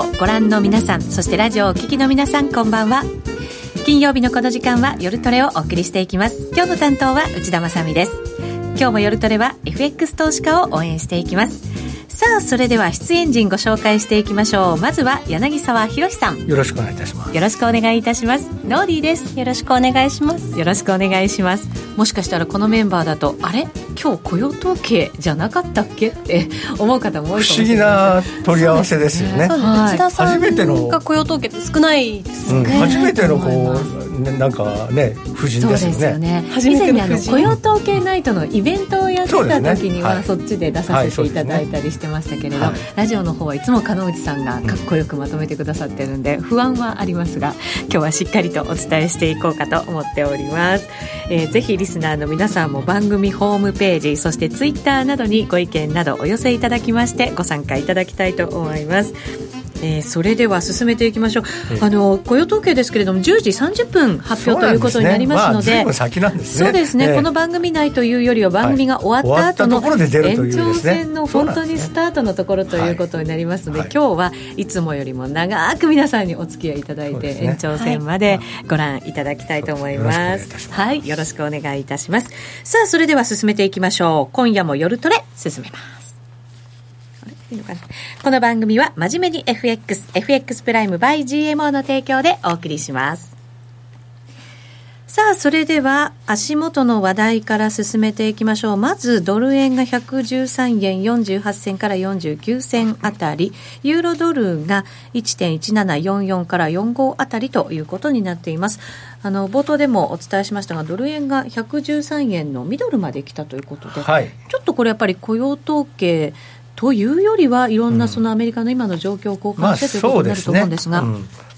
をご覧の皆さんそしてラジオをお聞きの皆さんこんばんは。金曜日のこの時間は夜トレをお送りしていきます。今日の担当は内田まさです。今日も夜トレは FX 投資家を応援していきます。さあそれでは出演陣ご紹介していきましょう。まずは柳沢博さん。よろしくお願いいたします。よろしくお願いいたします。ノーディーです。よろしくお願いします。よろしくお願いします。もしかしたらこのメンバーだとあれ？今日雇用統計じゃなかったっけ？って思う方も多いかもしれない。不思議な取り合わせですよね、ね、内田さんが雇用統計って少ないですね、うん、初めてのこう、ね、なんかね夫人ですよね。よね。以前にあの雇用統計ナイトのイベントをやってた時にはそっちで出させていただいたりしてましたけれど、はい。ラジオの方はいつも鹿内さんがかっこよくまとめてくださってるんで不安はありますが今日はしっかりとお伝えしていこうかと思っております、えー、ぜひリスナーの皆さんも番組ホームページそしてツイッターなどにご意見などお寄せいただきましてご参加いただきたいと思いますえー、それでは進めていきましょう、あの雇用統計ですけれども10時30分発表ということになりますので、そうですね、この番組内というよりは番組が終わった後の延長戦の本当にスタートのところということになりますので、今日はいつもよりも長く皆さんにお付き合いいただいて、延長戦までご覧いただきたいと思います。はい、よろしくお願いいたします。さあ、それでは進めていきましょう。今夜も夜トレ進めます。いいのかなこの番組は真面目に FX、FX プライム by GMO の提供でお送りします。さあ、それでは足元の話題から進めていきましょう。まず、ドル円が113円48銭から49銭あたり、ユーロドルが1.1744から45あたりということになっています。あの、冒頭でもお伝えしましたが、ドル円が113円のミドルまで来たということで、はい、ちょっとこれやっぱり雇用統計、というよりはいろんなそのアメリカの今の状況を交換して、ということになると思うんですが。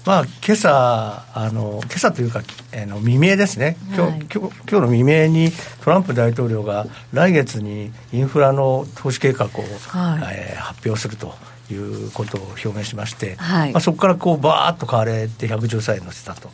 まあ、今朝、あの今朝というか、えの未明ですね、今日、はい、今日今日の未明にトランプ大統領が来月にインフラの投資計画を、はい、えー、発表するということを表明しまして、はい、まあ、そこからこうバーッと買われて113円乗せたと。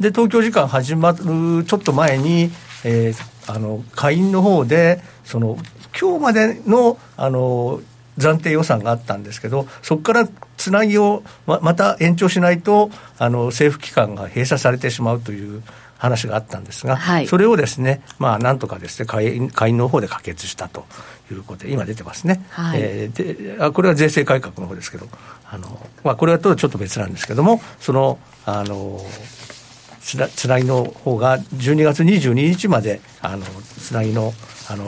で東京時間始まるちょっと前に、えー、あの下院の方でその今日までのあの暫定予算があったんですけど、そこからつなぎをままた延長しないとあの、政府機関が閉鎖されてしまうという話があったんですが、はい、それをですね、まあ、なんとかですね会員、会員の方で可決したということで、今出てますね、はい、えー、であこれは税制改革の方ですけど、あのまあ、これはとちょっと別なんですけども、その、あのつなつなぎの方が12月22日まであのつなぎのあの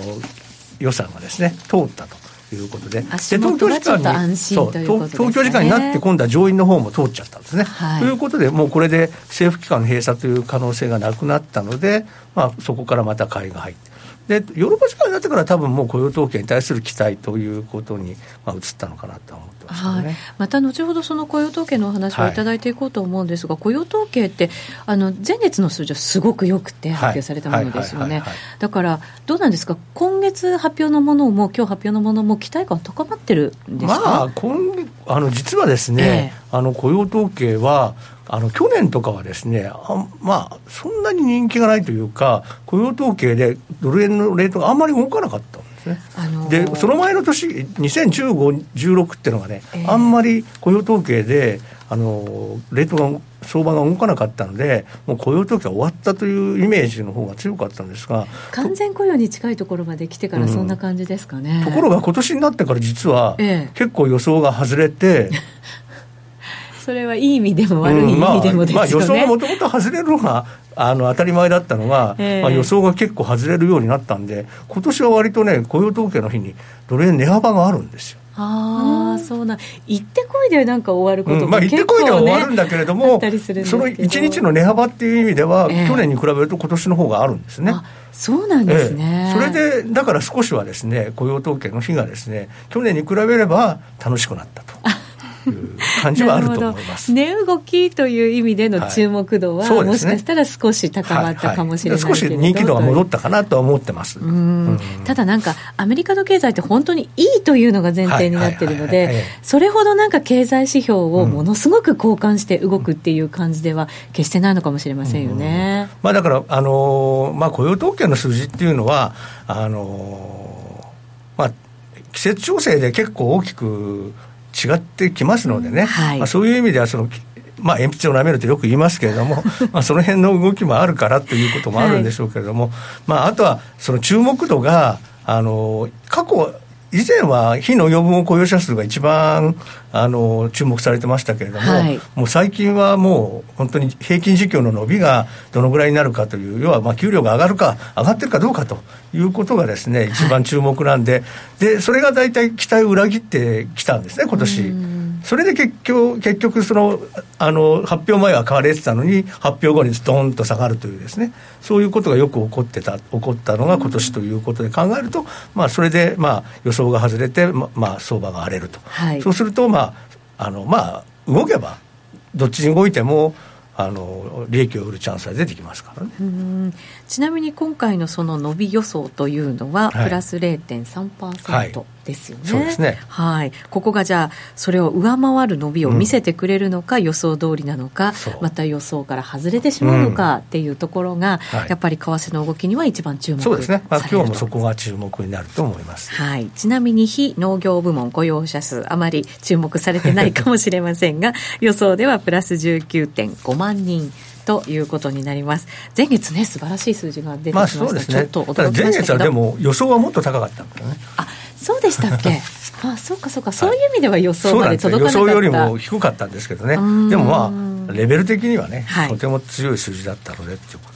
予算がですね通ったということで、で東京時間にそう、東京時間になって、今度は上院の方も通っちゃったんですね。はい、ということで、もうこれで政府機関の閉鎖という可能性がなくなったので、まあ、そこからまた買いが入って。でヨーロッパ時間になってから多分もう雇用統計に対する期待ということに、まあ、移ったのかなと思ってます、ね、はい、また後ほどその雇用統計のお話をい。ただいていこうと思うんですが、はい、雇用統計ってあの前月の数字はすごくよくて発表されたものですよね。だからどうなんですか？今月発表のものも今日発表のものも期待感高まってるんですか、まあ、今あの実はですね、えー、あの雇用統計はあの去年とかはですねあ、まあ、そんなに人気がないというか、雇用統計でドル円のレートがあんまり動かなかった。あのー、で、その前の年、2015、16っていうのがね、えー、あんまり雇用統計で、あのレートが相場が動かなかったので、もう雇用統計は終わったというイメージの方が強かったんですが、完全雇用に近いところまで来てから、そんな感じですかね、うん、ところが今年になってから、実は、結構予想が外れて、それはいい意味でも悪い意味でもですよね、まあ、まあ、予想がもともと外れるのがあの当たり前だったのが、えー、まあ、予想が結構外れるようになったんで、今年は割とね、雇用統計の日に、どれ値幅があるんですよ。ああ、そうな、行ってこいでなんか終わることも、うんまあ、行ってこいでは終わるんだけれども、その1日の値幅っていう意味では、えー、去年に比べると今年の方があるんですね。そうなんですね、えー、それでだから少しはですね雇用統計の日がですね去年に比べれば楽しくなったと。感じはあると思います。値動きという意味での注目度は、はい。ね、もしかしたら少し高まったかもしれないはいはい、少し人気度が戻ったかなとは思ってます、うん、ただなんかアメリカの経済って本当にいいというのが前提になってるのでそれほどなんか経済指標をものすごく交換して動くっていう感じでは決してないのかもしれませんよね、うん、まあ、だから、あのー、まあ、雇用統計の数字っていうのはあのー、まあ季節調整で結構大きく違ってきますのでね、はい、まあ、そういう意味ではそのまあ、鉛筆を舐めるとよく言いますけれども、まあ、その辺の動きもあるからということもあるんでしょうけれども、はい、まあ、あとはその注目度があの過去以前は非農業部門雇用者数が一番あの注目されてましたけれども、はい、もう最近はもう本当に平均時給の伸びがどのぐらいになるかという、要はまあ給料が上がるか、上がってるかどうかということがですね、一番注目なんで、はい、でそれが大体期待を裏切ってきたんですね、今年。それで結局、結局そのあの発表前は買われてたのに、発表後にドンと下がるというですね、そういうことがよく起こってた、起こったのが今年ということで考えると、まあ、それでまあ予想が外れて、ままあ、相場が荒れると、はい、そうすると、まああのまあ、動けば、どっちに動いても、あの利益を売るチャンスは出てきますからね。ちなみに今回のその伸び予想というのは、プラス0.3%、はいですよね。そうですね。はい。ここがじゃあ、それを上回る伸びを見せてくれるのか、うん、予想通りなのか、また予想から外れてしまうのかっていうところが、うんやっぱり為替の動きには一番注目そうですね。まあ、今日もそこが注目になると思います。はい。ちなみに非農業部門雇用者数、あまり注目されてないかもしれませんが、予想ではプラス19.5万人。ということになります。前月ね、素晴らしい数字が出てきました。まあ、そうですね。ちょっと驚きました前月はでも予想はもっと高かったんだよね。あ、そうでしたっけ？あそうかそうかそういう意味では予想まで届かなかった、予想よりも低かったんですけどねでもまあレベル的にはね、はい、とても強い数字だったのでっていうこ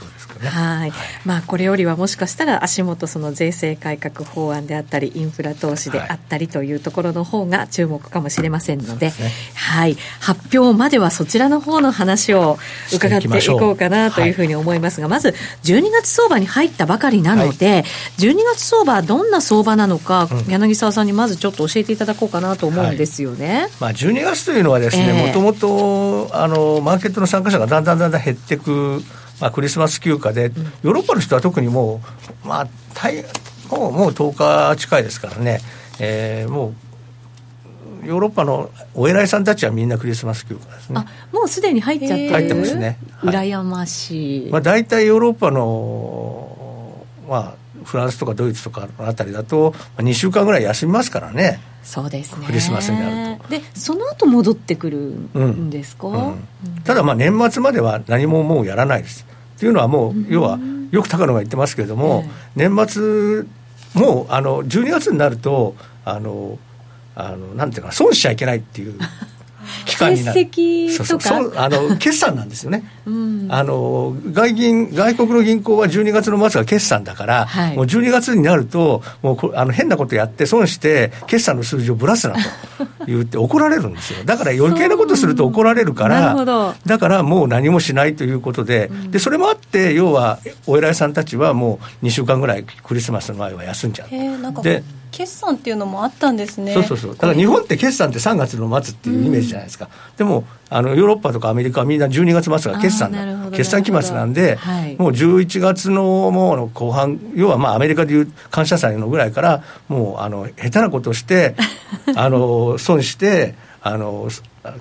ね。はい、まあ、これよりはもしかしたら足元その税制改革法案であったりインフラ投資であったりというところの方が注目かもしれませんので、ね、はい、発表まではそちらの方の話を伺っていこうかなというふうに思いますが、まず12月相場に入ったばかりなので、はい、12月相場どんな相場なのか、うん、柳沢さんにまずちょっと教えていただこうかなと思うんですよね。はい、まあ、12月というのはですね、もともとあのマーケットの参加者がだんだんだんだん減っていくまあ、クリスマス休暇で、ヨーロッパの人は特にもう、まあ、大もうもう10日近いですからね、えー、もうヨーロッパのお偉いさんたちはみんなクリスマス休暇ですね。あもうすでに入っちゃって入ってますね。はい、羨ましい。まあ、大体ヨーロッパの、まあ、フランスとかドイツとかのあたりだと、2週間ぐらい休みますからね。そうですね。クリスマスになると。でその後戻ってくるんですか、うんうん、ただまあ年末までは何ももうやらないです。っていうのはもう、要はよく高野が言ってますけれども、年末もうあの12月になるとあのあのなんていうか損しちゃいけないっていう 期間になるそう。そうあの決算なんですよね、うん、あの外銀外国の銀行は12月の末が決算だから、はい、もう12月になるともうあの変なことやって損して決算の数字をぶらすなと 言って怒られるんですよ。だから余計なことすると怒られるからだからもう何もしないということでうん、でそれもあって要はお偉いさんたちはもう2週間ぐらいクリスマスの前は休んじゃうで決算っていうのもあったんですね。そうそうそう。だから日本って決算って3月の末っていうイメージじゃないですか、うん、でもあのヨーロッパとかアメリカはみんな12月末が決算決算期末なんで、はい、もう11月のもうの後半要はまあアメリカでいう感謝祭のぐらいからもうあの下手なことをして あの損してあの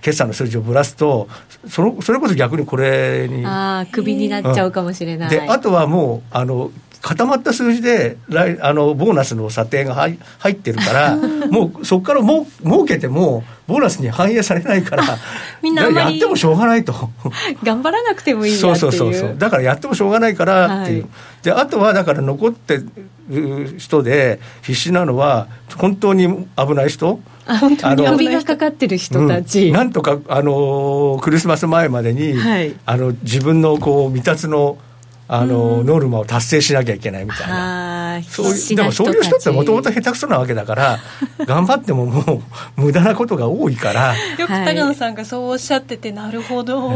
決算の数字をぶらすとそのそれこそ逆にこれにああクビになっちゃうかもしれない、であとはもうあの固まった数字で来あのボーナスの査定が入入ってるから もうそこからも儲けてもボーナスに反映されないから みんなやってもしょうがないと。頑張らなくてもいいそうそうそうそう。だからやってもしょうがないからっていう、はい、であとはだから残ってる人で必死なのは本当に危ない人。本当に首がかかってる人たち、うん、なんとかあのクリスマス前までに、はい、あの自分のこう未達のあの、ノルマを達成しなきゃいけないみたいな。そういう、でもそういう人ってもともと下手くそなわけだから、頑張ってももう無駄なことが多いから。よく高野さんがそうおっしゃってて、なるほど、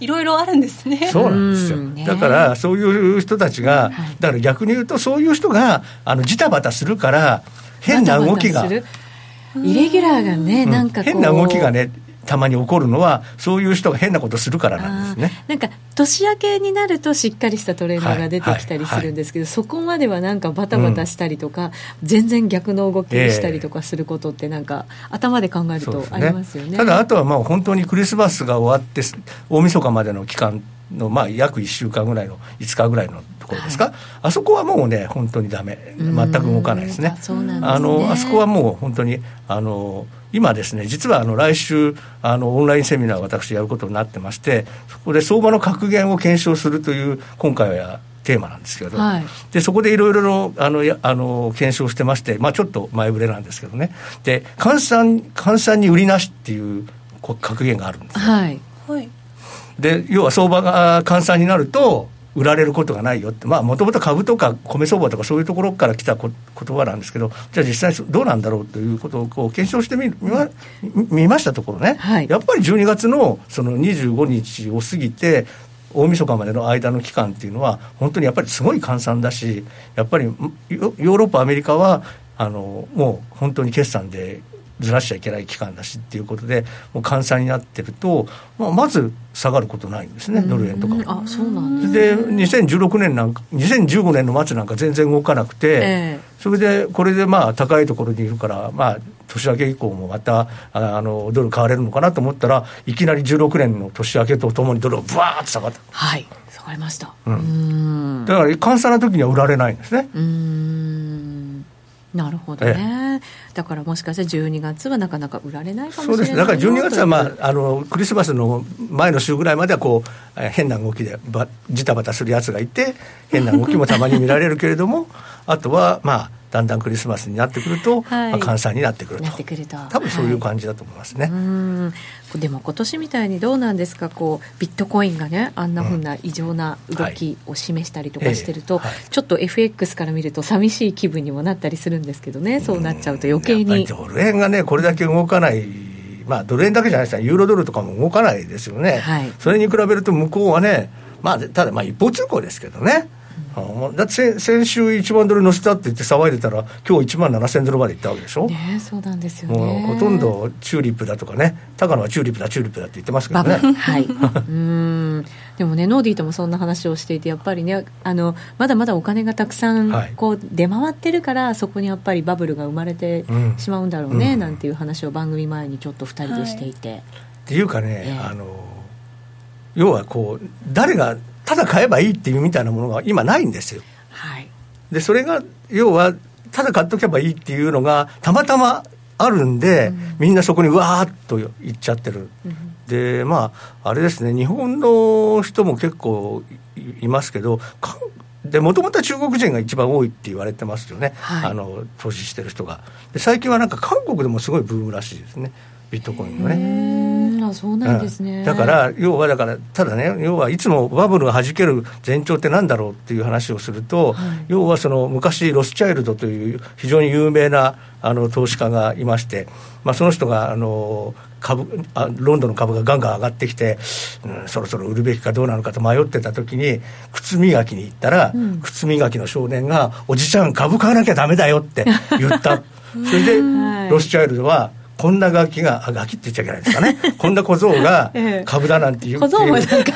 い。ろいろあるんですね。そうなんですよ。だから、そういう人たちが、だから逆に言うと、そういう人が、あの、ジタバタするから、変な動きが。イレギュラーがね、なんか変な動きがね、たまに起こるのはそういう人が変なことするからなんですね。なんか年明けになるとしっかりしたトレーナーが出てきたりするんですけど、そこまではなんかバタバタしたりとか、うん、全然逆の動きにしたりとかすることってなんか、えー、頭で考えるとありますよね、ね、ただあとはまあ本当にクリスマスが終わって大晦日までの期間っの、まあ、約1週間ぐらいの5日ぐらいのところですか、はい、あそこはもうね本当にダメ。全く動かないですね。そうなんですね。あのあそこはもう本当にあの今ですね、実はあの来週あの、オンラインセミナーを私やることになってまして、そこで相場の格言を検証するという、今回はテーマなんですけど、はい、でそこでいろいろのあのあの検証してまして、まあ、ちょっと前触れなんですけどね、で換算換算に売りなしっていう格言があるんですはい、で要は相場が換算になると、売られることがないよって、まあ、もともと株とか米相場とかそういうところから来た言葉なんですけど、じゃあ実際どうなんだろうということをこう検証してみ見ま見ましたところね、はい、やっぱり12月のその25日を過ぎて、大晦日までの間の期間っていうのは、本当にやっぱりすごい換算だし、やっぱりヨーロッパ、アメリカは、あのもう本当に決算でずらしちゃいけない期間だしっていうことで、もう換算になってると、まあ、まず下がることないんですね、ドル円とかあそうなんです、ね、で、2016年なんか、2015年の末なんか全然動かなくて、えー、それで、これでまあ高いところにいるから、まあ、年明け以降もまたあのドル買われるのかなと思ったら、いきなり16年の年明けとともにドルがぶわーっと下がった。はい下がりました、うん、だから換算の時には売られないんですね。うんなるほどね、だからもしかしたら12月はなかなか売られないかもしれないそうです。だから12月は、まあ、あのクリスマスの前の週ぐらいまではこう変な動きでばジタバタするやつがいて変な動きもたまに見られるけれども あとはまあだんだんクリスマスになってくると、はい、まあ、換算になってくると。くると。多分そういう感じだと思いますね、はい、でも今年みたいにどうなんですか？こうビットコインがねあんなふうな異常な動きを示したりとかしてると、うん。はい、ちょっと FX から見ると寂しい気分にもなったりするんですけどね。そうなっちゃうと余計にドル円がねこれだけ動かない。まあドル円だけじゃないですかユーロドルとかも動かないですよね、はい、それに比べると向こうはねまあただまあ一方通行ですけどねだって先週1万ドル乗せたって言って騒いでたら今日1万7000ドルまでいったわけでしょ、ね、そうなんですよ、ね、もうほとんどチューリップだとかね。高野はチューリップだチューリップだって言ってますけどね。はい。うん。でもねノーディーともそんな話をしていてやっぱりねあのまだまだお金がたくさんこう出回ってるから、はい、そこにやっぱりバブルが生まれてしまうんだろうね、うん、なんていう話を番組前にちょっと2人でしていて、はい、っていうかね、えー、あの要はこう誰がただ買えばいいっていうみたいなものが今ないんですよ。はい、でそれが要はただ買っとけばいいっていうのがたまたまあるんで、うん、みんなそこにわーっといっちゃってる、うん、でまああれですね日本の人も結構いますけどでもともとは中国人が一番多いって言われてますよね、はい、あの投資してる人が。で最近はなんか韓国でもすごいブームらしいですね。ビットコインのね。あそうなんですね、うん、だから要はだからただね要はいつもバブルがはじける前兆ってなんだろうっていう話をすると、はい、要はその昔ロスチャイルドという非常に有名なあの投資家がいまして、まあ、その人があの株あロンドンの株がガンガン上がってきて、うん、そろそろ売るべきかどうなのかと迷ってた時に靴磨きに行ったら、うん、靴磨きの少年が「おじちゃん株買わなきゃダメだよ」って言った。それで、ロスチャイルドはこんなガキが、あ、ガキって言っちゃいけないですかね。こんな小僧が 株だなんて言う。小僧もなんか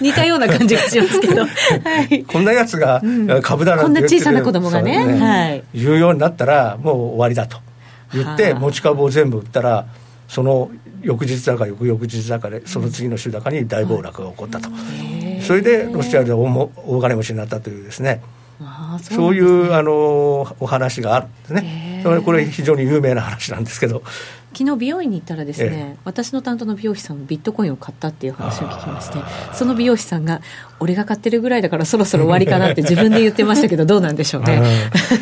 似たような感じがしますけど。はい、こんなやつが株だなんて言って、うん、こんな小さな子供がね。ねはい。言うようになったら、もう終わりだと。言って、持ち株を全部売ったら、その翌日だか翌々日だかで、その次の週だかに大暴落が起こったと。それで、ロシアで大大金持ちになったというですね。そういうあのお話があるんですね。これ非常に有名な話なんですけど。昨日美容院に行ったらですね、私の担当の美容師さんもビットコインを買ったっていう話を聞きましてその美容師さんが俺が買ってるぐらいだからそろそろ終わりかなって自分で言ってましたけど どうなんでしょうね、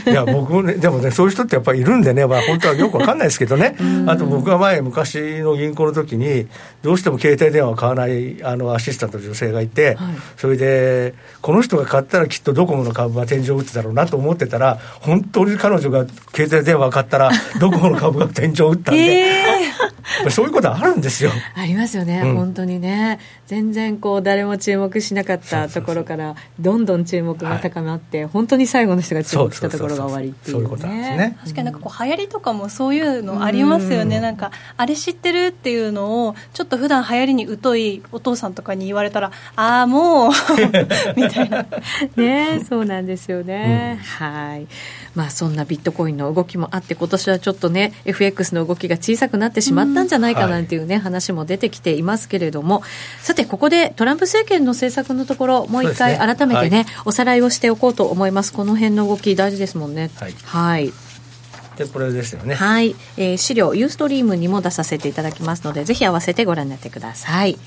いや僕もね でもねそういう人ってやっぱりいるんでね、まあ、本当はよくわかんないですけどね。あと僕が前昔の銀行の時にどうしても携帯電話を買わないあのアシスタントの女性がいて、はい、それでこの人が買ったらきっとドコモの株は天井を打つだろうなと思ってたら本当に彼女が携帯電話を買ったらドコモの株が天井を打ったんで、えー、そういうことあるんですよ。ありますよね、うん、本当にね。全然こう誰も注目しなかったところからどんどん注目が高まって、はい、本当に最後の人が注目したところが終わりっていう、ことなんです。ね。確かになんかこう流行りとかもそういうのありますよね、ん、なんかあれ知ってるっていうのをちょっと普段流行りに疎いお父さんとかに言われたらああもう みたいな。ねそうなんですよね、うん、はい。まあそんなビットコインの動きもあって今年はちょっとね FX の動きが小さくなってしまったんじゃないかなんていうね、はい、話も出てきていますけれども、さて、ここでトランプ政権の政策のところ、もう一回改めてね、ねはい、おさらいをしておこうと思います。この辺の動き、大事ですもんね。はい、はい。でこれですよね。はい、えー、資料ユーストリームにも出させていただきますのでぜひ合わせてご覧になってください、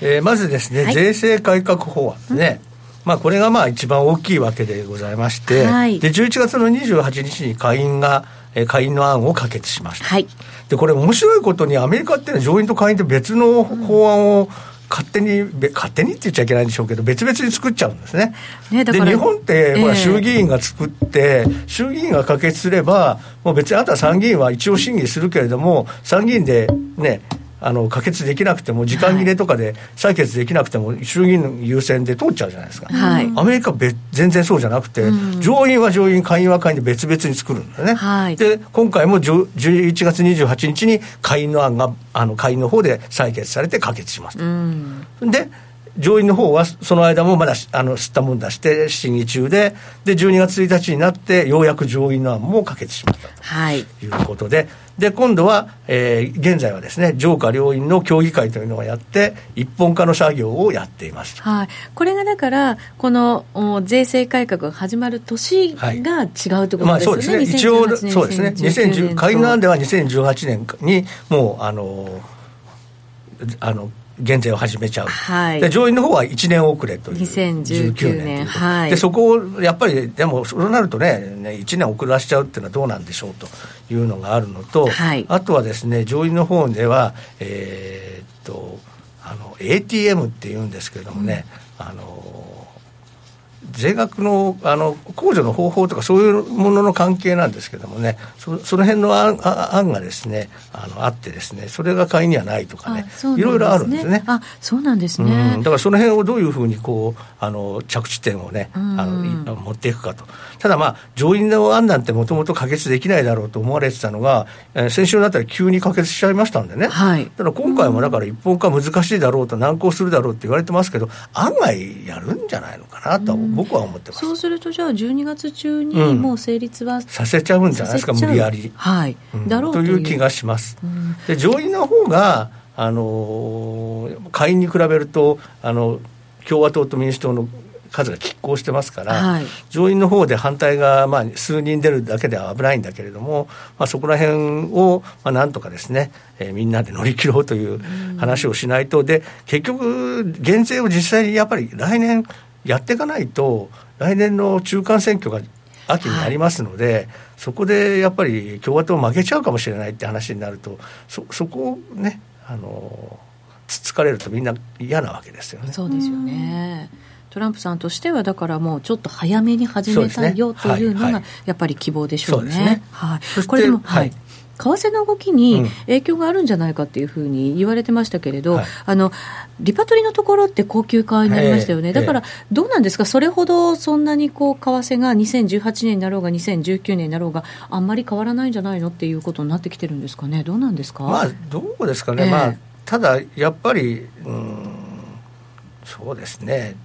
えー、まずですね、はい、税制改革法案ね、まあ、これがまあ一番大きいわけでございまして、はい、で11月の28日に下院がえー、下院の案を可決しました。はい、で、これ面白いことにアメリカっていうのは上院と下院って別の法案を、勝手に、勝手にって言っちゃいけないんでしょうけど、別々に作っちゃうんですね。ねで、日本って、ほら、衆議院が作って、衆議院が可決すれば、もう別にあとは参議院は一応審議するけれども、参議院でね、あの可決できなくても、時間切れとかで採決できなくても、衆議院優先で通っちゃうじゃないですか、はい、アメリカ別、全然そうじゃなくて、うん、上院は上院、下院は下院で別々に作るんだよね、はい、で今回も11月28日に下院の案が、あの下院の方で採決されて可決します。うん、で上院の方はその間もまだあの吸ったもんだして審議中で、で12月1日になって、ようやく上院の案も可決しましたとい。うことで、で今度は、えー、現在はですね上下両院の協議会というのをやって、一本化の作業をやっています、はい、これがだから、このお税制改革が始まる年が違うということですね、はいまあ、そうですね、一応、そうですね、2010会案では2018年にもう、あの、あの減税を始めちゃう、はい、で上院の方は1年遅れという。2019年。はい、でそこをやっぱりでもそうなるとねね1年遅らしちゃうっていうのはどうなんでしょうというのがあるのと、はい、あとはですね上院の方ではえー、っとあの ATM っていうんですけれどもね、うん、あの税額のあの控除の方法とかそういうものの関係なんですけどもねそその辺の案案がですねあのあってですねそれが会員にはないとかね、ね、いろいろあるんですね。あそうなんですね、うん、だからその辺をどういうふうにこうあの着地点をね、あの持っていくかと。ただまあ上院の案なんてもともと可決できないだろうと思われてたのが、えー、先週になったら急に可決しちゃいましたんでね、はい、だから今回もだから一本化難しいだろうと難航するだろうって言われてますけど案外やるんじゃないのかなと僕は思ってます、そうするとじゃあ12月中にもう成立は、うん、させちゃうんじゃないですか無理やり、はい。だろうという。気がします、で上院の方があの下院に比べるとあの共和党と民主党の数が拮抗してますから、はい、上院の方で反対がまあ数人出るだけでは危ないんだけれども、まあ、そこら辺をまあなんとかですね、えー、みんなで乗り切ろうという話をしないと、で結局、減税を実際にやっぱり来年やっていかないと、来年の中間選挙が秋になりますので、はい、そこでやっぱり共和党負けちゃうかもしれないって話になると、そそこをね、あのつつかれるとみんな嫌なわけですよね。そうですよね。トランプさんとしてはだからもうちょっと早めに始めたいよというのがやっぱり希望でしょうね。うね。はい、これでも、はい、為替の動きに影響があるんじゃないかっていうふうに言われてましたけれど、うんはい、あのリパトリのところって高級化になりましたよね、だからどうなんですか、それほどそんなにこう為替が2018年になろうが、2019年になろうが、あんまり変わらないんじゃないのっていうことになってきてるんですかね、どうなんですか、まあ、どうですかね、えー、まあ、ただやっぱり、うん、そうですね。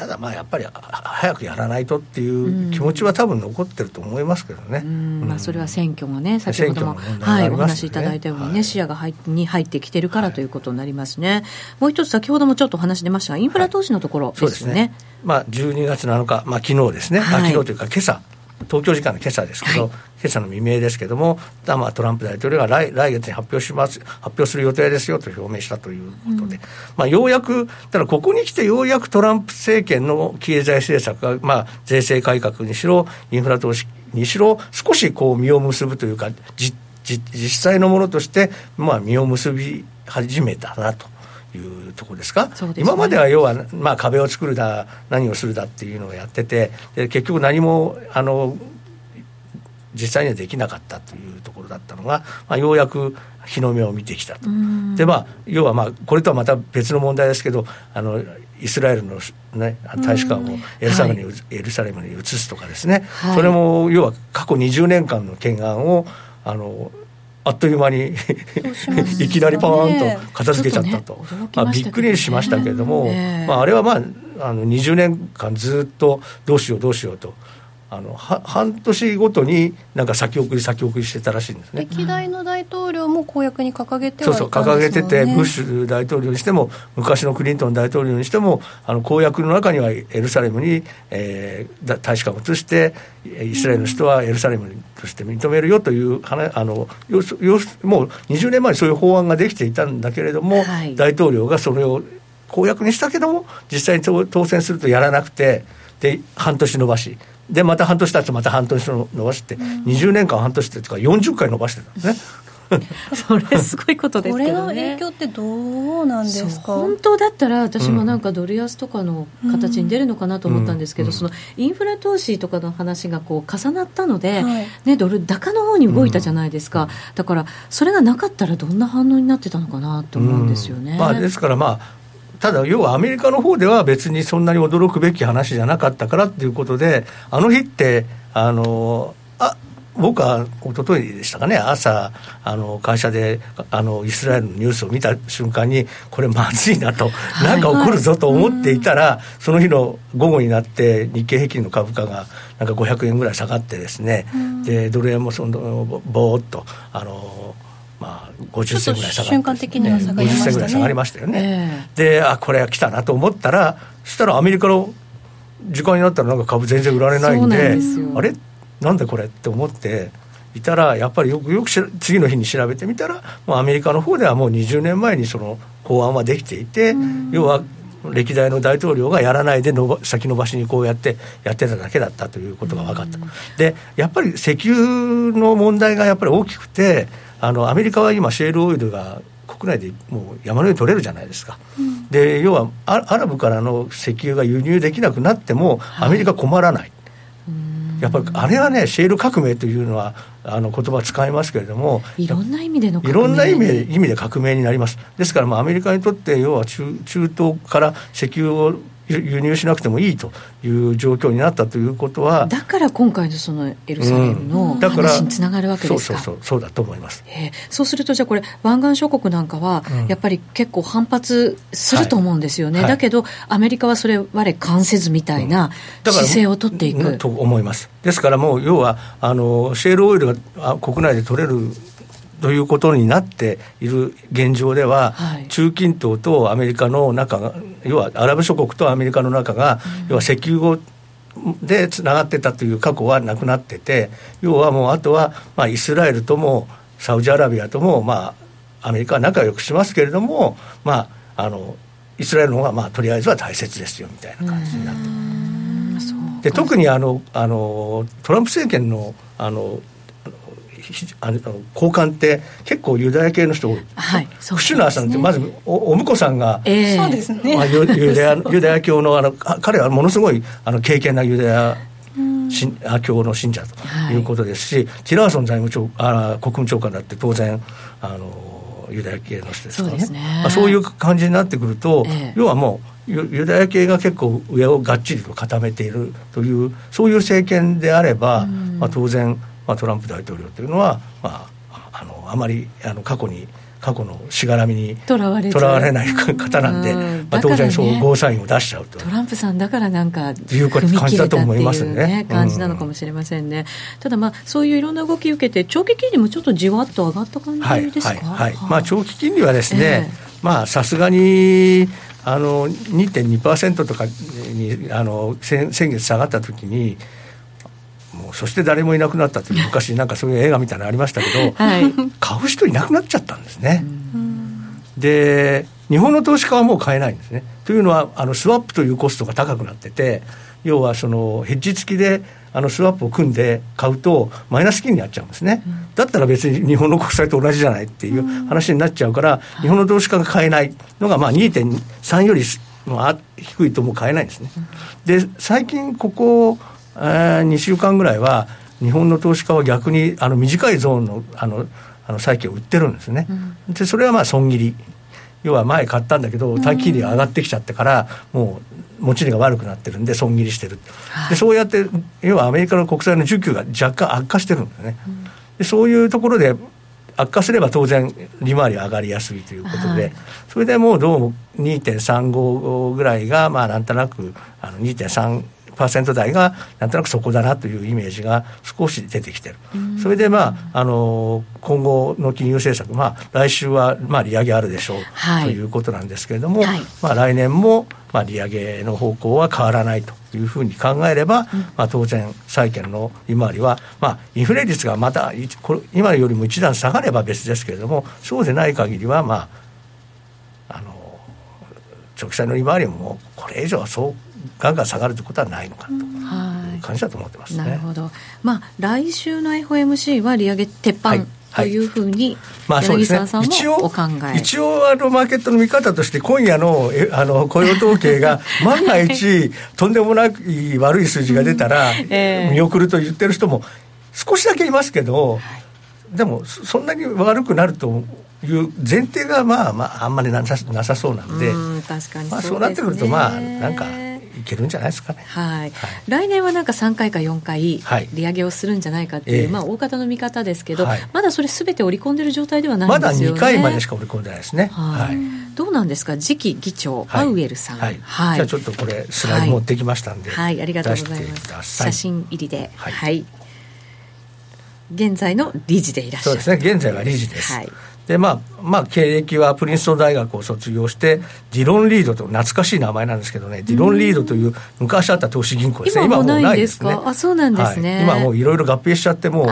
ただまあやっぱり早くやらないとっていう気持ちは多分残ってると思いますけどね、うん。まあ、それは選挙がね先ほども、ね、はい、お話しいただいたようにね、はい、視野が入に入ってきてるからということになりますね、はい、もう一つ先ほどもちょっとお話出ましたがインフラ投資のところですね。はい、ね。まあ、12月7日、まあ昨日ですね、はい、昨日というか今朝東京時間の今朝ですけど、はい、今朝の未明ですけれども、まあ、トランプ大統領が来来月に発表します発表する予定ですよと表明したということで、うん、まあ、ようやく、ただここに来てようやくトランプ政権の経済政策が、まあ、税制改革にしろ、インフラ投資にしろ、少しこう実を結ぶというか、じじ実際のものとして、まあ、実を結び始めたなと。いうところですか、ね、今までは要は、まあ、壁を作るだ、何をするだっていうのをやってて、で結局、何もあの実際にはできなかったというところだったのが、まあ、ようやく日の目を見てきたと。でまあ要はまあこれとはまた別の問題ですけどあのイスラエルの、ね、大使館をエルサレムに、はい、エルサレムに移すとかですね、はい、それも要は過去20年間の懸案をあのあっという間にいきなりパーンと片付けちゃったと、ねまあ、びっくりしましたけれども、まあ、あれはまああの20年間ずっとどうしようどうしようとあのは半年ごとになんか先送り先送りしてたらしいんですね。歴代の大統領も公約に掲げてそうそう掲げててブッシュ大統領にしても昔のクリントン大統領にしてもあの公約の中にはエルサレムに、えー、大使館を移してイスラエルの人はエルサレムとして認めるよという話あのよよもう20年前にそういう法案ができていたんだけれども、はい、大統領がそれを公約にしたけども実際に当選するとやらなくてで半年延ばし。でまた半年経つまた半年伸ばして、うん、20年間半年っていうか40回伸ばしてたんですね。それすごいことですけど、ね、これの影響ってどうなんですか？本当だったら私もなんかドル安とかの形に出るのかなと思ったんですけど、うん、そのインフラ投資とかの話がこう重なったので、はい、ね、ドル高の方に動いたじゃないですか、うん、だからそれがなかったらどんな反応になってたのかなと思うんですよね。まあ、ですからまあただ、要はアメリカの方では別にそんなに驚くべき話じゃなかったからっていうことで、あの日って、あのあ僕は一昨日でしたかね、朝、あの会社であのイスラエルのニュースを見た瞬間に、これ、まずいなと、なんか起こるぞと思っていたら、その日の午後になって、日経平均の株価がなんか500円ぐらい下がってですね、でドル円もそのぼーっと。あのまあ、50銭ぐらい下が瞬間的には下がりましたね、50銭ぐらい下がりましたよね、えー、であこれは来たなと思ったらそしたらアメリカの時間になったらなんか株全然売られないんであれ？なんでこれって思っていたらやっぱりよくよく次の日に調べてみたらもうアメリカの方ではもう20年前にその法案はできていて、要は歴代の大統領がやらないでのば先延ばしにこうやってやってただけだったということが分かった、でやっぱり石油の問題がやっぱり大きくてあのアメリカは今シェールオイルが国内でもう山のように取れるじゃないですか、うん、で要はアラブからの石油が輸入できなくなってもアメリカ困らない、はいやっぱりあれはねシェール革命というのはあの言葉使いますけれどもいろんな意味でのいろんな意味で意味で革命になります。ですからまあアメリカにとって要は中中東から石油を輸入しなくてもいいという状況になったということは。だから今回のそのエルサレムの話につながるわけですか、うん、そうそうそうそうだと思います、えー、そうするとじゃあこれ湾岸諸国なんかはやっぱり結構反発すると思うんですよね、はい、だけどアメリカはそれ我関せずみたいな姿勢を取っていく、うん、と思います。ですからもう要はあのシェールオイルが国内で取れるということになっている現状では、はい、中近東とアメリカの中が、要はアラブ諸国とアメリカの中が、うん、要は石油をでつながってたという過去はなくなってて、要はもうあとは、まあ、イスラエルともサウジアラビアとも、まあ、アメリカは仲良くしますけれども、まあ、あのイスラエルの方が、まあ、とりあえずは大切ですよみたいな感じになって。で特にあのあのトランプ政権のあの あの高官って結構ユダヤ系の人多い、はい、クシュナーさんってまずおお婿さんが、えー、そうですね、まあ、ユダヤユダヤ教のあの彼はものすごいあの敬虔なユダヤ教の信者とい。うことですし、はい、ティラーソン財務長あ国務長官だって当然あのユダヤ系の人ですからね。そう、ね、まあ、そういう感じになってくると、えー、要はもうユダヤ系が結構上をがっちりと固めているというそういう政権であれば、まあ、当然まあ、トランプ大統領というのは、まあ、あのあまりあの過去に過去のしがらみにとらわれない方なんで、まあ、当然そうゴーサインを出しちゃうと。トランプさんだからなんかいう感じだと思いますね感じなのかもしれませんね、ただまあそういういろんな動きを受けて長期金利もちょっとじわっと上がった感じですか、はいはいはい、まあ、長期金利はですね、さすがにあの2.2%とかにあの先先月下がった時にそして誰もいなくなったという 昔なんかそういう映画みたいなのありましたけど、はい、買う人いなくなっちゃったんですね。で日本の投資家はもう買えないんですね。というのはあのスワップというコストが高くなってて要はそのヘッジ付きであのスワップを組んで買うとマイナス金になっちゃうんですね、うん、だったら別に日本の国債と同じじゃないっていう話になっちゃうから、日本の投資家が買えないのがまあ2.3より低いともう買えないんですね。で最近ここえー、2週間ぐらいは日本の投資家は逆にあの短いゾーンのあのあの債券を売ってるんですね、うん、でそれはまあ損切り。要は前買ったんだけど短期利が上がってきちゃってからもう持ち値が悪くなってるんで損切りしてる、はい、でそうやって要はアメリカの国債の需給が若干悪化してるんですね、うん、でそういうところで悪化すれば当然利回り上がりやすいということで、はい、それでもうどうも2.35ぐらいがまあなんとなくあの2.3 2%台がなんとなくそこだなというイメージが少し出てきてる、それで、まあ、あの今後の金融政策、まあ、来週は、まあ、利上げあるでしょう、はい、ということなんですけれども、はい、まあ、来年も、まあ、利上げの方向は変わらないというふうに考えれば、うん、まあ、当然、債券の利回りは、まあ、インフレ率がまた今よりも一段下がれば別ですけれども、そうでない限りは、まあ、あの直債の利回りもこれ以上はそうガンガン下がるということはないのかと。い。う感じだと思ってます、ね、なるほど、まあ、来週の FOMC は利上げ鉄板、はい。というふうに、まあそうですね、一応一応あのマーケットの見方として今夜の あの雇用統計が 万が一とんでもなく悪い数字が出たら、見送ると言ってる人も少しだけいますけど、でもそんなに悪くなるという前提がまあまああんまりなさなさそうなんで、うん確かにそう、ね、まあ、そうなってくるとまあなんかいけるんじゃないですかね、はい、はい、来年はなんか3回か4回利上げをするんじゃないかっていう、はい、まあ、大方の見方ですけど、はい、まだそれすべて織り込んでる状態ではないんですよね。まだ2回までしか織り込んでないですね、はい。どうなんですか？次期議長、パウエルさん、はい。じゃあちょっとこれスライド持ってきましたんで、はい。ありがとうございます。写真入りで。はい現在の理事でいらっしゃる。そうですね。現在は理事です、はい。でまあまあ、経歴はプリンストン大学を卒業して、ディロンリードと、懐かしい名前なんですけどね、ディロンリードという昔あった投資銀行ですね、今もうないですね。あそうなんですね、はい、今もういろいろ合併しちゃって、もう、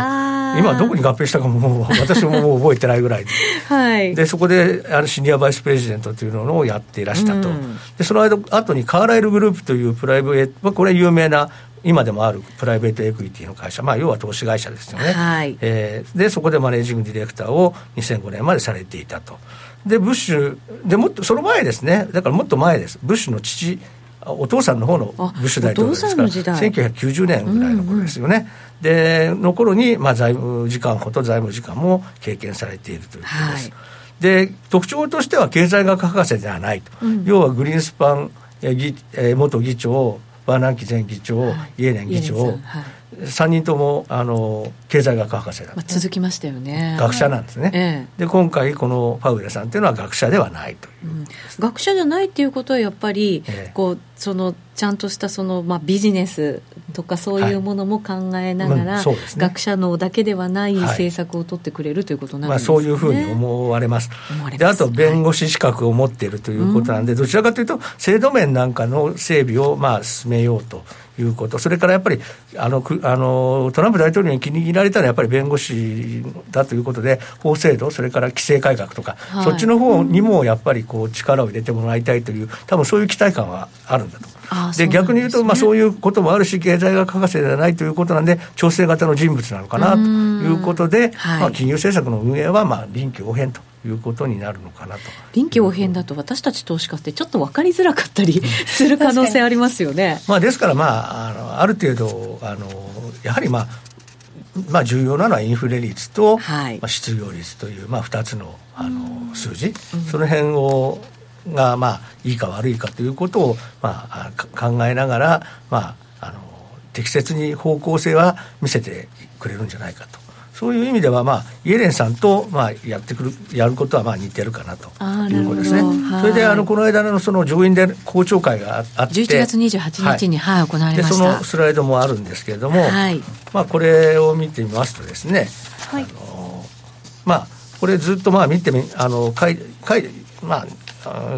今どこに合併したかももう私ももう覚えてないぐらい はい、でそこであのシニアバイスプレジデントというのをやっていらしたと、うん、でその間後にカーライルグループというプライベートこれ有名な今でもあるプライベートエクイティの会社、まあ、要は投資会社ですよね、はい。えー、でそこでマネージングディレクターを2005年までされていたと。でブッシュでもっとその前ですね。だからもっと前です。ブッシュの父お父さんの方のブッシュ大統領ですから。1990年ぐらいの頃ですよね、うんうん、での頃にまあ財務次官補と財務次官も経験されているということです、はい、で特徴としては経済学博士ではないと、うん、要はグリーンスパン元議長バーナンキ前議長、はい、イエレン議長、はい、3人ともあの経済学博士だ、まあ、続きましたよね。学者なんですね、ええ、で今回このパウエルさんっていうのは学者ではないという、うん、学者じゃないっていうことはやっぱり、ええ、こうそのちゃんとしたその、まあ、ビジネスとかそういうものも考えながら、はい。ね、学者のだけではない政策を取ってくれるということなんですね、まあ、そういうふうに思われます。であと弁護士資格を持っているということなんで、はい、どちらかというと制度面なんかの整備をまあ進めようということ、それからやっぱりあのあのトランプ大統領に気に入られたのはやっぱり弁護士だということで、法制度、それから規制改革とか、はい、そっちの方にもやっぱりこう力を入れてもらいたいという、多分そういう期待感はあるんだと。で、ね、逆に言うと、まあ、そういうこともあるし、経済学博士ではないということなんで、調整型の人物なのかなということで、まあ、金融政策の運営はまあ臨機応変と。いうことになるのかなと。臨機応変だと私たち投資家ってちょっと分かりづらかったり する可能性ありますよね。まあ、ですから、まあ、あのある程度あのやはり、まあまあ、重要なのはインフレ率と、はい、まあ、失業率という、まあ、2つのあの数字、うん、その辺をが、まあ、いいか悪いかということを、まあ、考えながら、まあ、あの適切に方向性は見せてくれるんじゃないかと。そういう意味では、まあ、イエレンさんと、まあ、やってくるやることはまあ似てるかなということですね。それであのこの間のその上院で公聴会があって11月28日に、はい、はい、行われました。でそのスライドもあるんですけれども、はい、まあ、これを見てみますとですね、はい、あのまあ、これずっとまあ見てみあのかいかいまあ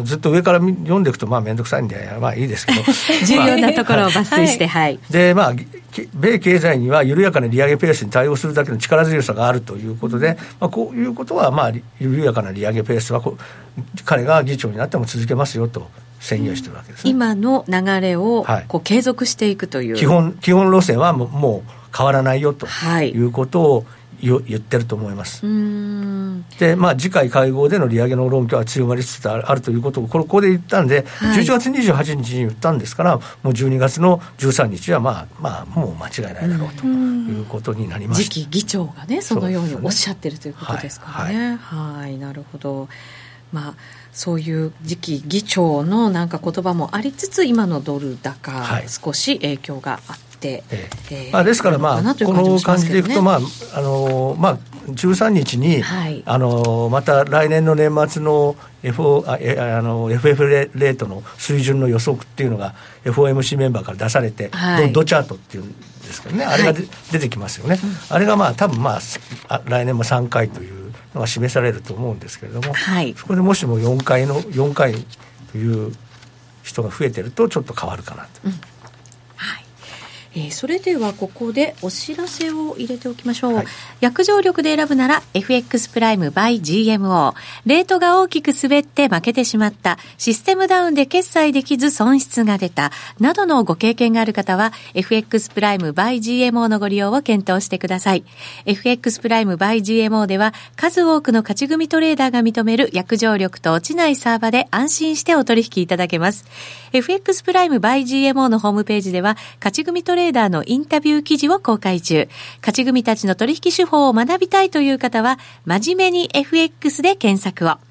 ずっと上から読んでいくとまあ面倒くさいんでまあいいですけど。重要なところを抜粋して、はい、でまあ米経済には緩やかな利上げペースに対応するだけの力強さがあるということで、まあ、こういうことはまあ緩やかな利上げペースは彼が議長になっても続けますよと宣言してるわけです、ね、今の流れをこう継続していくという、基本基本路線はもう変わらないよということを、言ってると思います。で、まあ、次回会合での利上げの論拠は強まりつつあるということを、ここで言ったんで、はい、11月28日に言ったんですから、もう12月の13日は、まあ、まあ、もう間違いないだろうということになりまし次期議長がね、そのようにおっしゃってるということですからね。はい、はい、なるほど。まあそういう次期議長のなんか言葉もありつつ今のドル高、少し影響があって、ええ。まあ、ですから、まあ、この感じでいくと、まああのまあ、13日に、はい、あのまた来年の年末の FO ああの FF レートの水準の予測っていうのが FOMC メンバーから出されて、はい、ドチャートっていうんですけどね。あれが、はい、出てきますよね、あれがまあ多分まあ来年も3回というのが示されると思うんですけれども、はい、そこでもしも4回の4回という人が増えてるとちょっと変わるかなと。うんえー、それではここでお知らせを入れておきましょう、はい、約定力で選ぶなら FX プライム by GMO レートが大きく滑って負けてしまった。システムダウンで決済できず損失が出た。などのご経験がある方は FX プライム by GMO のご利用を検討してください。FX プライム by GMO では数多くの勝ち組トレーダーが認める約定力と落ちないサーバで安心してお取引いただけます。FX プライム by GMO のホームページでは勝ち組トレーダーレーダーのインタビュー記事を公開中。勝ち組たちの取引手法を学びたいという方は、真面目に FX で検索を。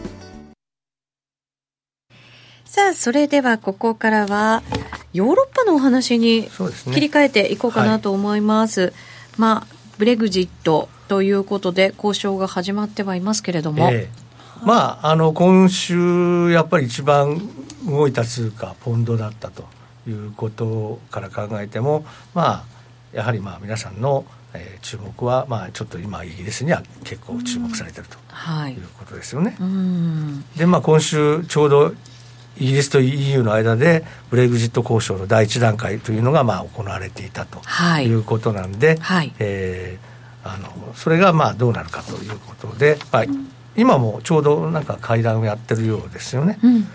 さあ、それではここからは、ヨーロッパのお話に切り替えていこうかなと思います。すねはい、まあ、ブレグジットということで、交渉が始まってはいますけれども。えー、まあ、あの今週、やっぱり一番動いた通貨、ポンドだったということから考えても、まあ、やはりまあ皆さんの、えー、注目は、まあ、ちょっと今、イギリスには結構注目されてると、はい、いうことですよね。で、まあ、今週、ちょうどイギリスと EU の間でブレグジット交渉の第一段階というのがまあ行われていたとい。うことなんで、はい、えー、あのそれがまあどうなるかということで、まあ、今もちょうどなんか会談をやってるようですよね。うん、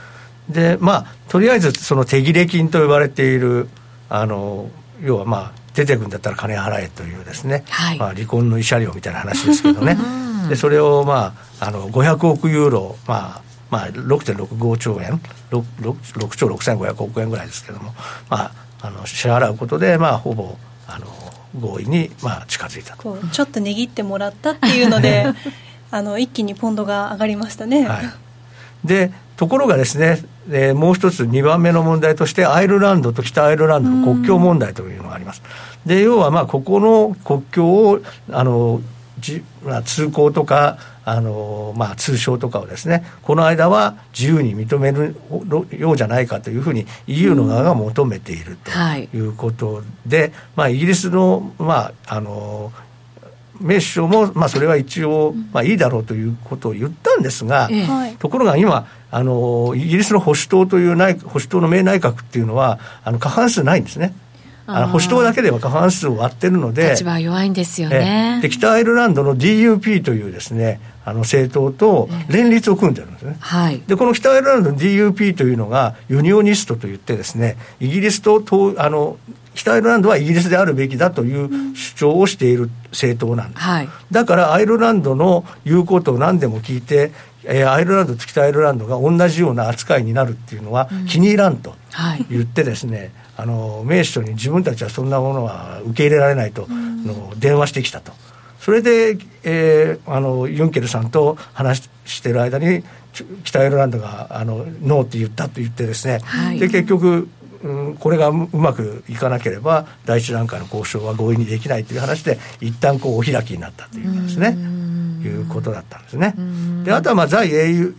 でまあとりあえずその手切れ金と呼ばれているあの要はまあ出てくるんだったら金払えというですね、はい、まあ、離婚の慰謝料みたいな話ですけどね、でそれを、まあ、あの500億ユーロ、まあ、まあ、6.65兆円 6, 6, 6兆6500億円ぐらいですけども、まあ、あの支払うことで、まあ、ほぼあの合意に、まあ、近づいたとちょっと値切ってもらったっていうので あの一気にポンドが上がりましたね。はい、でところがですね、えー、もう一つ2番目の問題としてアイルランドと北アイルランドの国境問題というのがあります。で要はまあここの国境をあのじ、まあ、通行とかあの、まあ、通商とかをですねこの間は自由に認めるようじゃないかというふうに EU の側が求めているとい。うことで、うんはい、まあ、イギリスの,、まあ、あのメッシュも、まあ、それは一応、まあ、いいだろうということを言ったんですが、ところが今あの、イギリスの保守党という内保守党の名内閣っていうのは、あの過半数ないんですね。あの保守党だけでは過半数を割ってるので、立場弱いんですよね。で北アイルランドの DUP というですね、あの政党と連立を組んでるんですね。はい、でこの北アイルランドの DUP というのがユニオニストといってですね、イギリスとあの北アイルランドはイギリスであるべきだという主張をしている政党なんです、はい、だからアイルランドの言うことを何でも聞いて、えー、アイルランドと北アイルランドが同じような扱いになるっていうのは気に入らんと言ってですね、あの名士に自分たちはそんなものは受け入れられないと、の電話してきたと。それで、えー、あのユンケルさんと話してる間に北アイルランドがあのノーって言ったと言ってですね、はい、で結局うん、これがうまくいかなければ第一段階の交渉は合意にできないという話で一旦こうお開きになったというですねいうことだったんですね。であとはまあ在 EU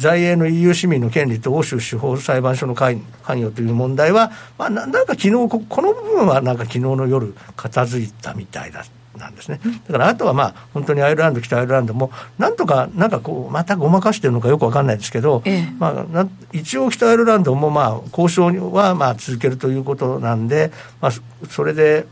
在英の EU 市民の権利と欧州司法裁判所の関与という問題は、まあ、なんか昨日この部分はなんか昨日の夜片付いたみたいだなんですね。だからあとはまあ本当にアイルランド、北アイルランドも、なんとか、なんかこう、またごまかしてるのかよくわかんないですけど、ええ、まあ、一応北アイルランドもまあ交渉はまあ続けるということなんで、まあ、それで、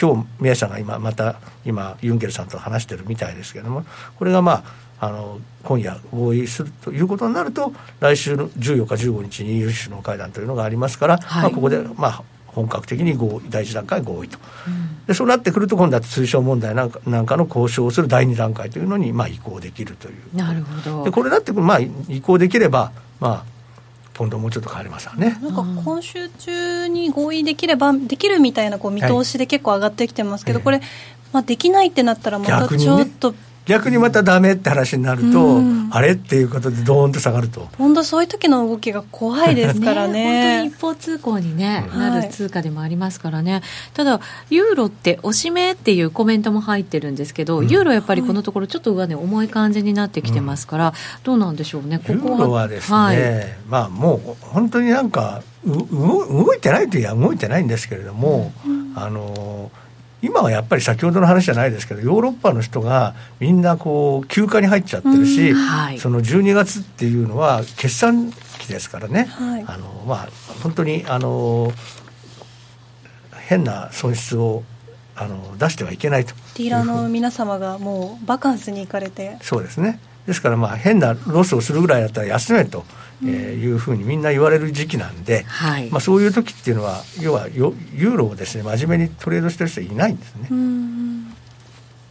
今日宮下さんが今また今ユンケルさんと話してるみたいですけれどもこれがまああの今夜合意するということになると来週の14日15日に EU 首脳会談というのがありますから、はい、まあ、ここでまあ本格的に合意第一段階合意と、うん、でそうなってくると今度は通商問題なんかなんかの交渉をする第二段階というのにまあ移行できるという。なるほど。でこれだってまあ移行できればまあポンドもうちょっと変わりますよね。なんか今週中に合意できればできるみたいなこう見通しで結構上がってきてますけど、はい、これ、まあ、できないってなったらまたちょっと、逆にまたダメって話になると、うん、あれっていうことでドーンと下がると。本当そういう時の動きが怖いですからね。ね本当に一方通行に、ね、なる通貨でもありますからね、はい、ただユーロっておしめっていうコメントも入ってるんですけど、うん、ユーロやっぱりこのところちょっと上値、ね、重い感じになってきてますから、どうなんでしょうねここは。ユーロはですね、はい、まあもう本当になんか動いてないといえば動いてないんですけれども、うん、あの今はやっぱり先ほどの話じゃないですけどヨーロッパの人がみんなこう休暇に入っちゃってるし、はい、その12月っていうのは決算期ですからね、はい、あのまあ、本当にあの変な損失をあの出してはいけないと。ディーラーの皆様がもうバカンスに行かれて。そうですね。ですからまあ変なロスをするぐらいだったら休めと。えー、いうふうにみんな言われる時期なんで、はい、まあ、そういう時っていうのは要はユーロをですね真面目にトレードしてる人いないんですね。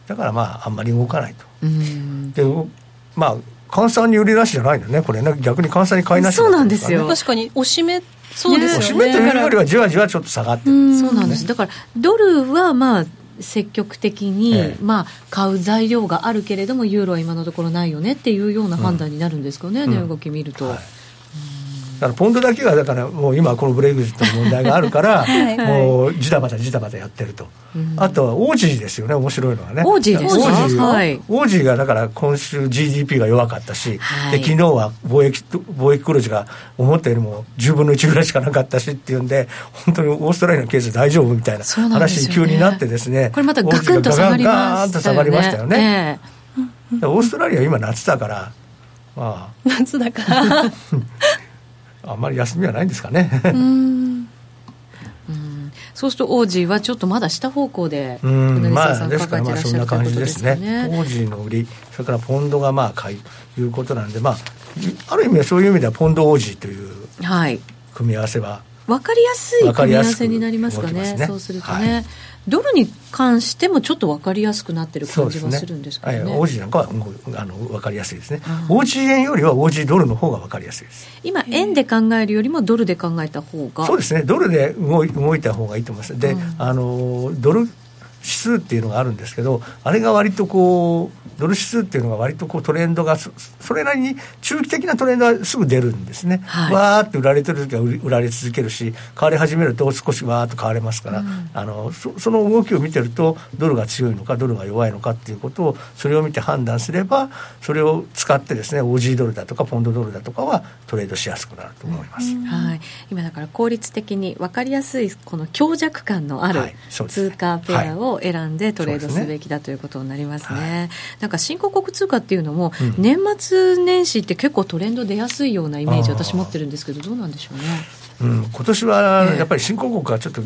だからまああんまり動かないと。でまあ換算に売りなしじゃないのねこれね。逆に換算に買いなし、ね、そうなんですよ。確かにおしめそうですよね。おしめというよりはじわじわちょっと下がってる、ね、そうなんです。だからドルはまあ積極的に、ええ、まあ、買う材料があるけれどもユーロは今のところないよねっていうような判断になるんですかね、うん、値動き見ると。はいだからポンドだけがだからもう今このブレイクジットの問題があるから はい、もうジタバタジタバタやってると、うん、あとはオージーですよね面白いのはね。オージーですオージー、はい、オージーがだから今週 GDP が弱かったし、はい、で昨日は貿易貿易黒字が思ったよりも10分の1ぐらいしかなかったしっていうんで本当にオーストラリアのケース大丈夫みたいな話に急になってですねこれまたガクンと下がりましたよね、えー、オーストラリア今夏だからまあ。夏だから あんまり休みはないんですかね。そうすると王子はちょっとまだ下方向でうん。まあですからまあそんな感じですね。王子の売りそれからポンドがまあ買いということなんでまあある意味はそういう意味ではポンド王子という組み合わせは、はい分かりやすい組み合わせになりますかね、ね。そうするとね、はい、ドルに関してもちょっと分かりやすくなってる感じがするんですかね。ねはい、OG なんかはあの分かりやすいですね。うん、OG 円よりは OG ドルの方が分かりやすいです。今円で考えるよりもドルで考えた方が。そうですね。ドルで動い動いた方がいいと思います。で、うん、あのドル指数っていうのがあるんですけどあれが割とこうドル指数っていうのが割とこうトレンドがそれなりに中期的なトレンドはすぐ出るんですね、はい、わーって売られてる時は売られ続けるし買われ始めると少しわーっと買われますから、うん、あのそその動きを見てるとドルが強いのかドルが弱いのかっていうことをそれを見て判断すればそれを使ってですね OG ドルだとかポンドドルだとかはトレードしやすくなると思います、うん、はい、今だから効率的に分かりやすいこの強弱感のある通貨ペアを、選んでトレードすべきだということになりますね。すねはい、なんか新興国通貨っていうのも、年末年始って結構トレンド出やすいようなイメージ、私持ってるんですけど、どうなんでしょうね。うん、今年はやっぱり新興国はちょっと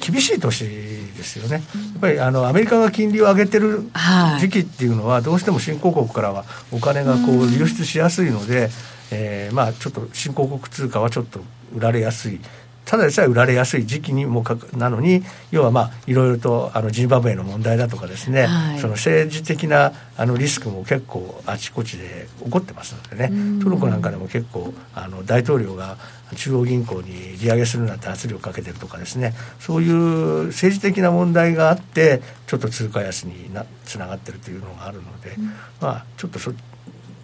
厳しい年ですよね、やっぱりあのアメリカが金利を上げてる時期っていうのは、どうしても新興国からはお金がこう流出しやすいので、えー、まあちょっと新興国通貨はちょっと売られやすい。ただでさえ売られやすい時期にもかなのに要はまあいろいろとあのジンバブエの問題だとかですね、はい、その政治的なあのリスクも結構あちこちで起こってますのでねトルコなんかでも結構あの大統領が中央銀行に利上げするなんて圧力をかけてるとかですねそういう政治的な問題があってちょっと通貨安になつながってるというのがあるので、うん、まあちょっとそ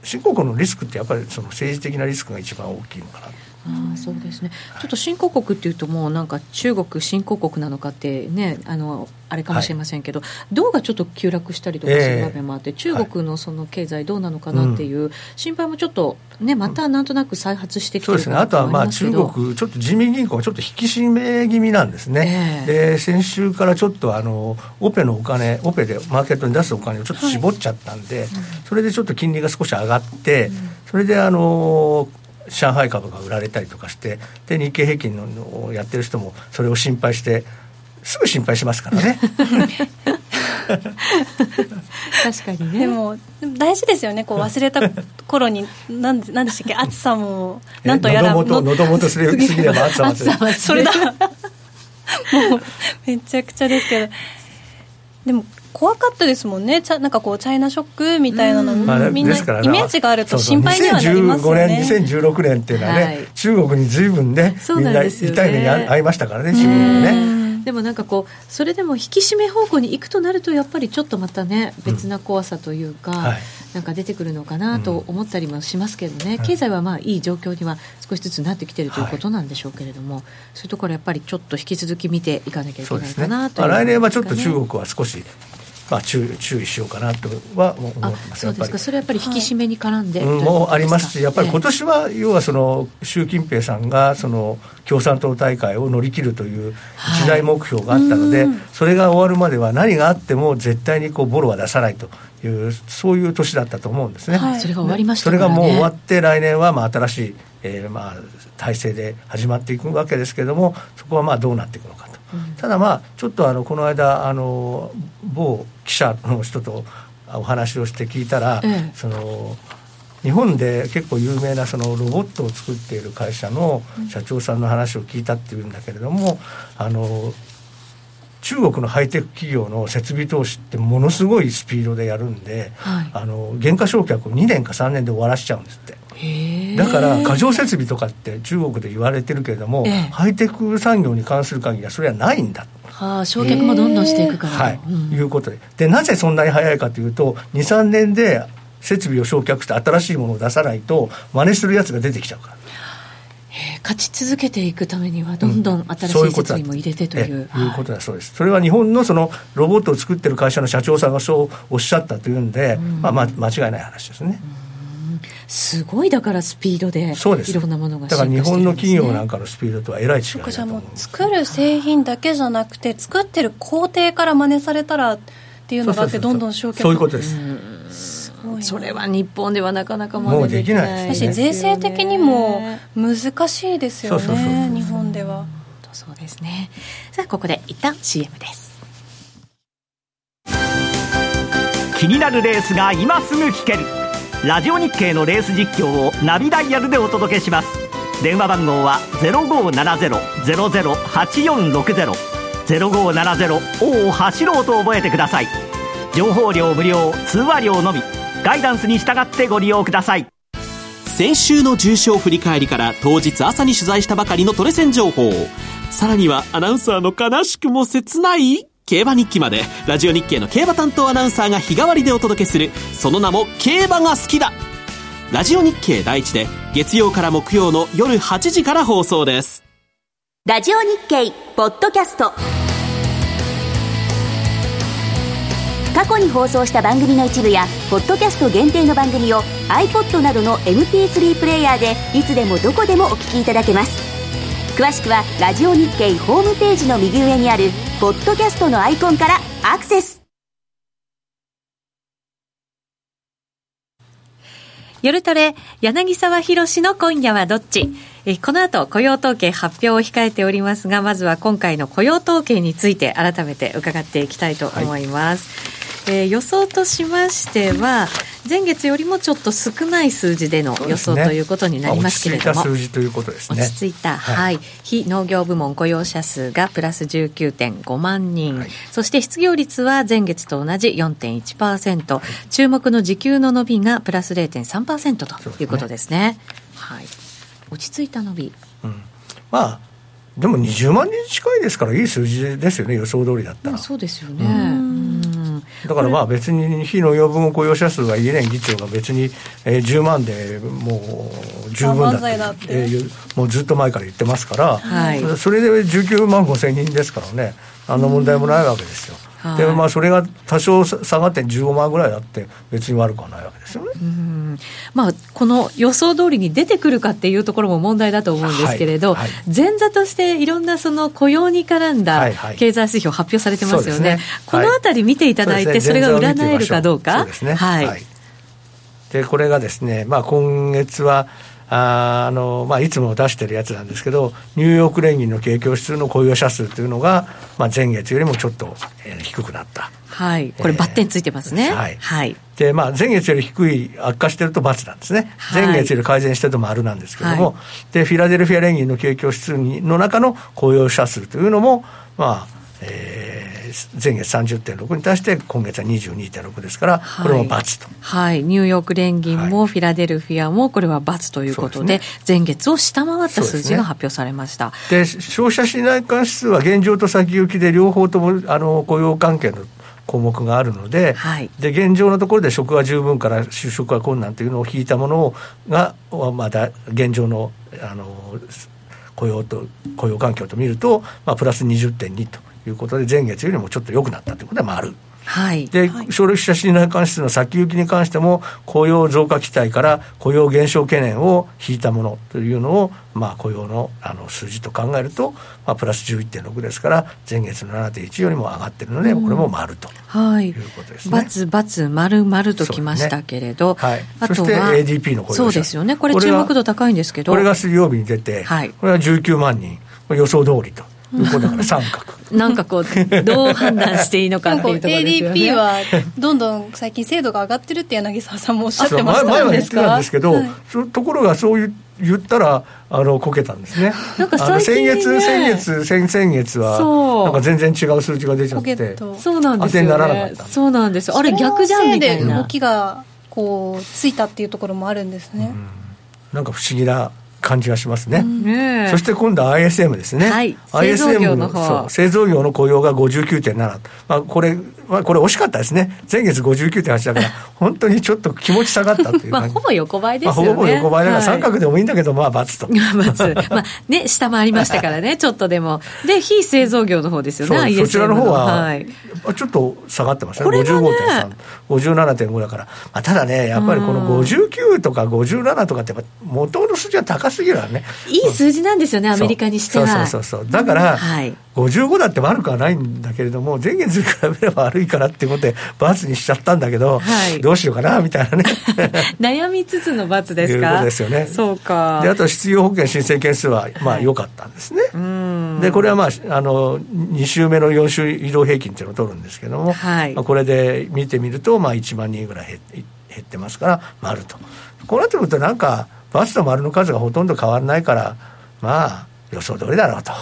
新興国のリスクってやっぱりその政治的なリスクが一番大きいのかなあそうですね、ちょっと新興国っていうと、もうなんか中国、新興国なのかってね、あのあれかもしれませんけど、はい、銅がちょっと急落したりとかする場面もあって、えー、中国のその経済どうなのかなっていう心配もちょっとね、またなんとなく再発してきてる、そうですね、あとはまあ中国、ちょっと人民銀行がちょっと引き締め気味なんですね、えー、で先週からちょっとあのオペのお金、オペでマーケットに出すお金をちょっと絞っちゃったんで、はい、それでちょっと金利が少し上がって、うん、それであの上海株が売られたりとかしてで日経平均のをやってる人もそれを心配してすぐ心配しますからね。確かにね。でも大事ですよね。こう忘れた頃に何でしたっけ？暑さもなんとやら喉元喉元すぎれば暑さもそれだ。もうめちゃくちゃですけど。でも怖かったですもんね、なんかこう、チャイナショックみたいなの、うん、みんなイメージがあると心配にはなりますよね。そうそう2015年、2016年っていうのはね、はい、中国にずいぶんね、みんな痛い目に遭いましたからね、中国ね。でもなんかこうそれでも引き締め方向に行くとなるとやっぱりちょっとまたね別な怖さというか、うん。はい、なんか出てくるのかなと思ったりもしますけどね、うん、経済はまあいい状況には少しずつなってきてるということなんでしょうけれども、はい、そういうところやっぱりちょっと引き続き見ていかなきゃいけないかなと、ね。まあ、来年はちょっと中国は少しまあ、注注意しようかなとは思ってます。そうですか。それやっぱり引き締めに絡んで、はい、もありますしやっぱり今年は要はその習近平さんがその共産党大会を乗り切るという一大目標があったので、はい、それが終わるまでは何があっても絶対にこうボロは出さないというそういう年だったと思うんですね、はい、それが終わりました、ね、それがもう終わって来年はまあ新しい、えー、まあ体制で始まっていくわけですけれどもそこはまあどうなっていくのかただまあちょっとあのこの間あの某記者の人とお話をして聞いたら、ええ、その日本で結構有名なそのロボットを作っている会社の社長さんの話を聞いたっていうんだけれども、あの中国のハイテク企業の設備投資ってものすごいスピードでやるんで、はい、あの減価償却を2年か3年で終わらしちゃうんですって。だから過剰設備とかって中国で言われてるけれども、ハイテク産業に関する限りはそれはないんだ。はあ、焼却もどんどんしていくから。はい、うん、いうことで。でなぜそんなに早いかというと23年で設備を焼却して新しいものを出さないと真似するやつが出てきちゃうから。勝ち続けていくためにはどんどん新しい設備も入れてという。うん、い。うことだそうです。それは日本のそのロボットを作ってる会社の社長さんがそうおっしゃったというんで、うん、まあ、まあ間違いない話ですね。すごいだからスピードでいろんなものが、ね、だから日本の企業なんかのスピードとはえらい違いだと思う。作る製品だけじゃなくて作ってる工程から真似されたらっていうのがあってどんどん消去そういうことです、それは日本ではなかなか真似できないです、ね、税制的にも難しいですよね日本では。そうですねさあここで一旦 CM です。気になるレースが今すぐ聞けるラジオ日経のレース実況をナビダイヤルでお届けします。電話番号は0570-008460 0570を走ろうと覚えてください。情報量無料通話料のみ。ガイダンスに従ってご利用ください。先週の重賞振り返りから当日朝に取材したばかりのトレセン情報。さらにはアナウンサーの悲しくも切ない？競馬日記までラジオ日経の競馬担当アナウンサーが日替わりでお届けするその名も競馬が好きだ。ラジオ日経第一で月曜から木曜の夜8時から放送です。ラジオ日経ポッドキャスト。過去に放送した番組の一部やポッドキャスト限定の番組を iPod などの MP3 プレイヤーでいつでもどこでもお聞きいただけます。詳しくはラジオ日経ホームページの右上にあるポッドキャストのアイコンからアクセス。夜トレ柳沢博の今夜はどっち？えこの後雇用統計発表を控えておりますがまずは今回の雇用統計について改めて伺っていきたいと思います、はい。えー、予想としましては前月よりもちょっと少ない数字での予想ということになりますけれども、ね、落ち着いた数字ということですね。落ち着いた、はい、はい、非農業部門雇用者数がプラス19.5万人、はい、そして失業率は前月と同じ4.1%、はい、注目の時給の伸びがプラス0.3%ということですね、ね、はい。落ち着いた伸び、うん、まあでも20万人近いですからいい数字ですよね。予想通りだったら。そうですよね、うんだからまあ別に非農業分雇用者数はイエレン議長が別に、えー、10万でもう十分だって、えー、もうずっと前から言ってますから、はい、それで19万5千人ですからねあの問題もないわけですよ。はい、でまあ、それが多少下がって15万ぐらいあって別に悪くはないわけですよね、まあ、この予想通りに出てくるかっていうところも問題だと思うんですけれど、はいはい、前座としていろんなその雇用に絡んだ経済指標発表されてますよね、はいはい。ね、このあたり見ていただいて、それが占えるかどうか。はい。でこれがですね、まあ、今月はあのまあ、いつも出してるやつなんですけど、ニューヨーク連銀の景況指数の雇用者数というのが、まあ、前月よりもちょっと、えー、低くなった。はい、これ、バッテンついてますね。えー、はい、はい、で、まあ、前月より低い、悪化してると×なんですね、はい、前月より改善してると丸なんですけども、はい、でフィラデルフィア連銀の景況指数の中の雇用者数というのも、まあえー、前月30.6に対して今月は22.6ですから、これも×と、はい、ニューヨーク連銀もフィラデルフィアもこれは×ということで、前月を下回った数字が発表されました。で、消費者信頼感指数は現状と先行きで両方ともあの雇用関係の項目があるのではい、で現状のところで職は十分から就職は困難というのを引いたものがまだ現状のあの雇用と雇用環境と見ると、まあ、プラス20.2ということで、前月よりもちょっと良くなったということは、まあ、ある。はい、で、消費者信頼感指数の先行きに関しても、雇用増加期待から雇用減少懸念を引いたものというのを、まあ、雇用のあの数字と考えると、まあ、プラス11.6ですから、前月の7.1よりも上がってるので、これも丸と、はい、いうことですね。×、×、丸、丸ときましたけれど、ね、はい、あとそして ADP の雇用そうですよね、これ、注目度高いんですけど、これが水曜日に出て、はい、これは19万人、予想通りと。いうことだから三角なんかこう、どう判断していいのかっていうところですよね。ADP はどんどん最近精度が上がってるって柳沢さんもおっしゃってました前は言ってたんですけど、はい、ところがそういう言ったらあのこけたんですね。なんか最近、ね、先月先月先々月はなんか全然違う数字が出ちゃってそうなんですよ、ね、そうなんです。あれ逆じゃんみたいな。動きがこうついたっていうところもあるんですね。うん、なんか不思議な感じがしますね、うん、そして今度は ISM ですね、はい、製造業の製造業の雇用が59.7、まあ、これ、まあ、これ惜しかったですね。前月59.8だから 本当にちょっと気持ち下がったというまあほぼ横ばいですよね、まあ、ほぼ横ばい。だから三角でもいいんだけど、まあ×と×まあ。ね下回りましたからね ちょっとでも。で非製造業の方ですよねそちらの方は、はい、ちょっと下がってましたね。ね55.3 57.5だから、まあ、ただねやっぱりこの59とか57とかって元の数字は高すぎるわね。いい数字なんですよね、アメリカにしては。そうそうそうだから、はい、55だって悪くはないんだけれども前月に比べれば悪いからってことで罰にしちゃったんだけど、はい、どうしようかなみたいなね。悩みつつの罰ですか？いうことですよね。そうか。であと失業保険申請件数はまあ良かったんですね、はい、でこれはまああの2週目の4週移動平均っていうのを取るんですけども、はい。まあ、これで見てみるとまあ1万人ぐらい減減ってますから丸と。こうなってくるとなんかバスと丸の数がほとんど変わらないからまあ予想通りだろうと。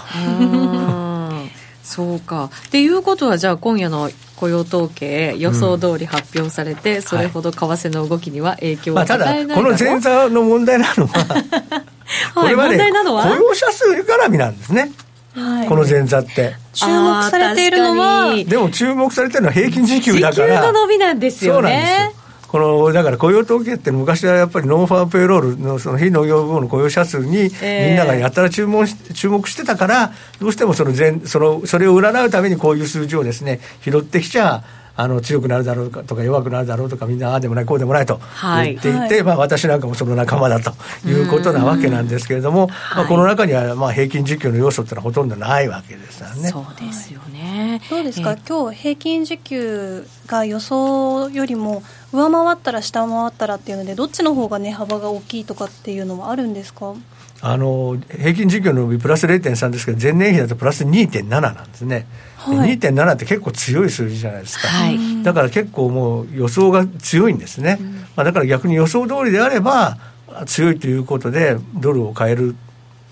そうか。っていうことは、じゃあ今夜の雇用統計、予想通り発表されて、うん、それほど為替の動きには影響を与えない、まあ、ただ、この前座の問題なのは、これはね、雇用者数絡みなんですね。はい、この前座って。注目されているのはでも注目されてるのは平均時給だから。時給の伸びなんですよね。そうなんですよこのだから雇用統計って昔はやっぱり non-farm payroll のその非農業部門の雇用者数にみんながやったら注目し注目してたからどうしてもその前そのそれを占うためにこういう数字をですね拾ってきちゃあの強くなるだろうかとか弱くなるだろうとかみんなああでもないこうでもないと言っていて、はい、まあ、私なんかもその仲間だということなわけなんですけれども、まあ、この中にはまあ平均時給の要素っていうのはほとんどないわけですよね。そうですよね。どうですか、今日平均時給が予想よりも上回ったら下回ったらっていうのでどっちの方が値幅が大きいとかっていうのはあるんですか？あの平均時給の伸びプラス0.3ですけど前年比だとプラス2.7なんですね。はい、2.7って結構強い数字じゃないですか、はい、だから結構もう予想が強いんですね、うん、まあ、だから逆に予想通りであれば強いということでドルを買える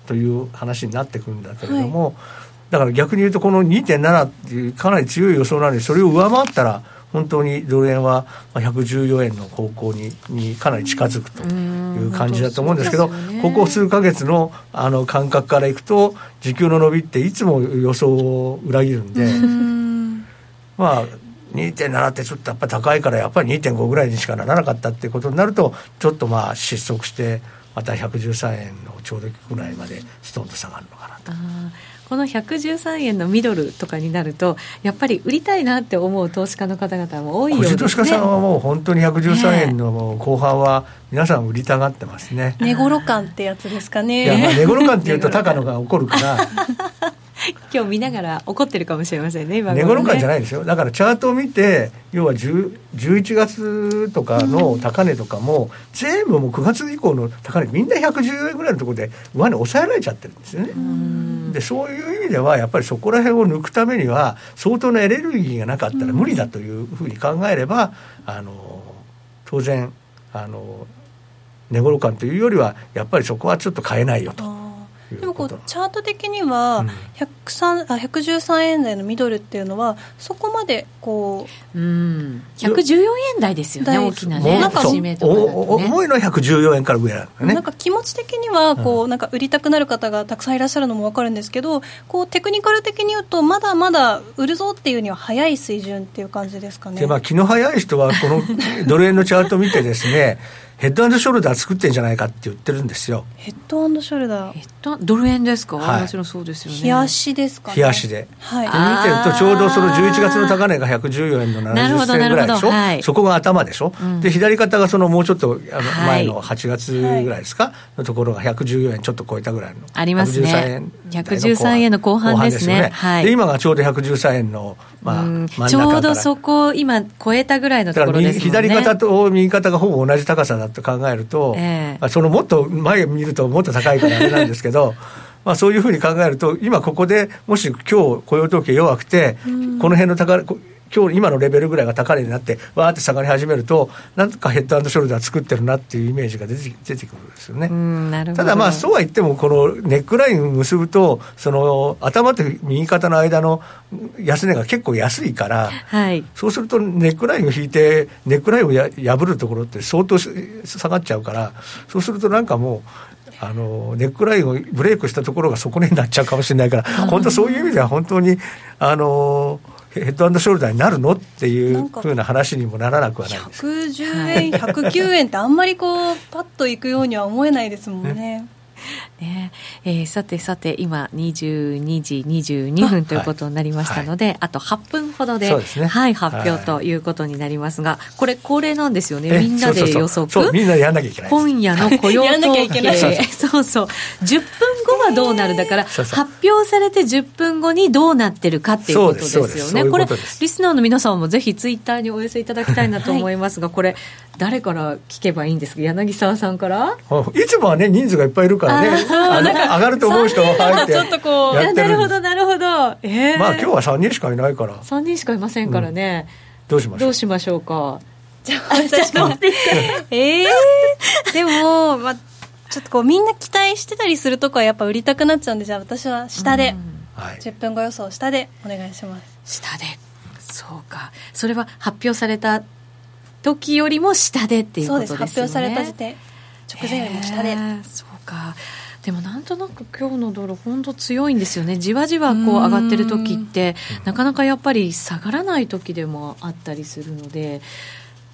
という話になってくるんだけれども、はい、だから逆に言うとこの2.7っていうかなり強い予想なのにそれを上回ったら本当にドル円は114円の方向ににかなり近づくという感じだと思うんですけど、ね、ここ数か月のあの感覚からいくと時給の伸びっていつも予想を裏切るんでまあ2.7ってちょっとやっぱり高いからやっぱり2.5ぐらいにしかならなかったっていうことになるとちょっとまあ失速してまた113円のちょうどぐらいまでストンと下がるのかなと。この113円のミドルとかになるとやっぱり売りたいなって思う投資家の方々も多いようですね。投資家さんはもう本当に113円の後半は皆さん売りたがってますね。寝頃感ってやつですかね。いやまあ寝頃感っていうと高野が起こるから今日見ながら怒ってるかもしれませんね今ね。寝頃感じゃないですよ。だからチャートを見て要は11月とかの高値とかも、全部もう9月以降の高値みんな110円ぐらいのところで上値抑えられちゃってるんですよね。でそういう意味ではやっぱりそこら辺を抜くためには相当なエネルギーがなかったら無理だというふうに考えればあの当然あの寝頃感というよりはやっぱりそこはちょっと買えないよと。でもこうチャート的には103あ113円台のミドルっていうのはそこまでこう、うん、114円台ですよね大きなねなんかとか、ね、重いのは114円から上なのねなんか気持ち的にはこう、なんか売りたくなる方がたくさんいらっしゃるのも分かるんですけどこうテクニカル的に言うとまだまだ売るぞっていうには早い水準っていう感じですかね。で、まあ、気の早い人はこのドル円のチャート見てですね ヘッドショルダー作ってんじゃないかって言ってるんですよ。ヘッドショルダー。ヘッドドル円ですか、はい、もちろんそうですよね。冷やしですか、ね、冷やしで、はい、で見てるとちょうどその11月の高値が114円の70銭ぐらいでしょ、はい、そこが頭でしょ、うん、で左肩がそのもうちょっとあの前の8月ぐらいですか、のところが114円ちょっと超えたぐらいの。ありますね。113円の後半ですね、ね、はい、で今がちょうど113円のまあ、ちょうどそこ今超えたぐらいのところですもんね。左肩と右肩がほぼ同じ高さだと考えると、えー、そのもっと前見るともっと高いからあれなんですけど まあそういうふうに考えると今ここでもし今日雇用統計弱くて、この辺の高今日今のレベルぐらいが高値になってわーって下がり始めるとなんとかヘッドショルダー作ってるなっていうイメージが出て出てくるんですよね。ただまあそうは言ってもこのネックラインを結ぶとその頭と右肩の間の安値が結構安いから、はい、そうするとネックラインを引いてネックラインをや破るところって相当下がっちゃうからそうするとなんかもうあのネックラインをブレイクしたところが底値になっちゃうかもしれないから本当そういう意味では本当にあのヘッドショルダーになるの？っていうふうな話にもならなくはないです。110円、109円ってあんまりこうパッといくようには思えないですもんね。ね。えー、さてさて今22時22分ということになりましたので、はい、あと8分ほどで、ね、はい、発表ということになりますが、これ恒例なんですよね。みんなで予測？みんなでやんなきゃいけない今夜の雇用統計。そうそう。10分後はどうなるだから発表されて10分後にどうなってるかっていうことですよね。これリスナーの皆さんもぜひツイッターにお寄せいただきたいなと思いますが、はい、これ誰から聞けばいいんですか？柳沢さんから？いつもはね人数がいっぱいいるからね上がると思う人が入ってちょっとこう。なるほどなるほど。ええー、まあ今日は3人しかいないから。3人しかいませんからね、うん、どうしましょう？どうしましょうか。じゃあ私のえ えー、でも、まあ、ちょっとこうみんな期待してたりするとこはやっぱ売りたくなっちゃうんでじゃあ私は下で、うん、10分後予想下でお願いします。下で。そうか。それは発表された時よりも下でっていうことですよね。発表された時点。直前よりも下で。そうかでもなんとなく今日のドル本当強いんですよね。じわじわこう上がってる時ってなかなかやっぱり下がらない時でもあったりするので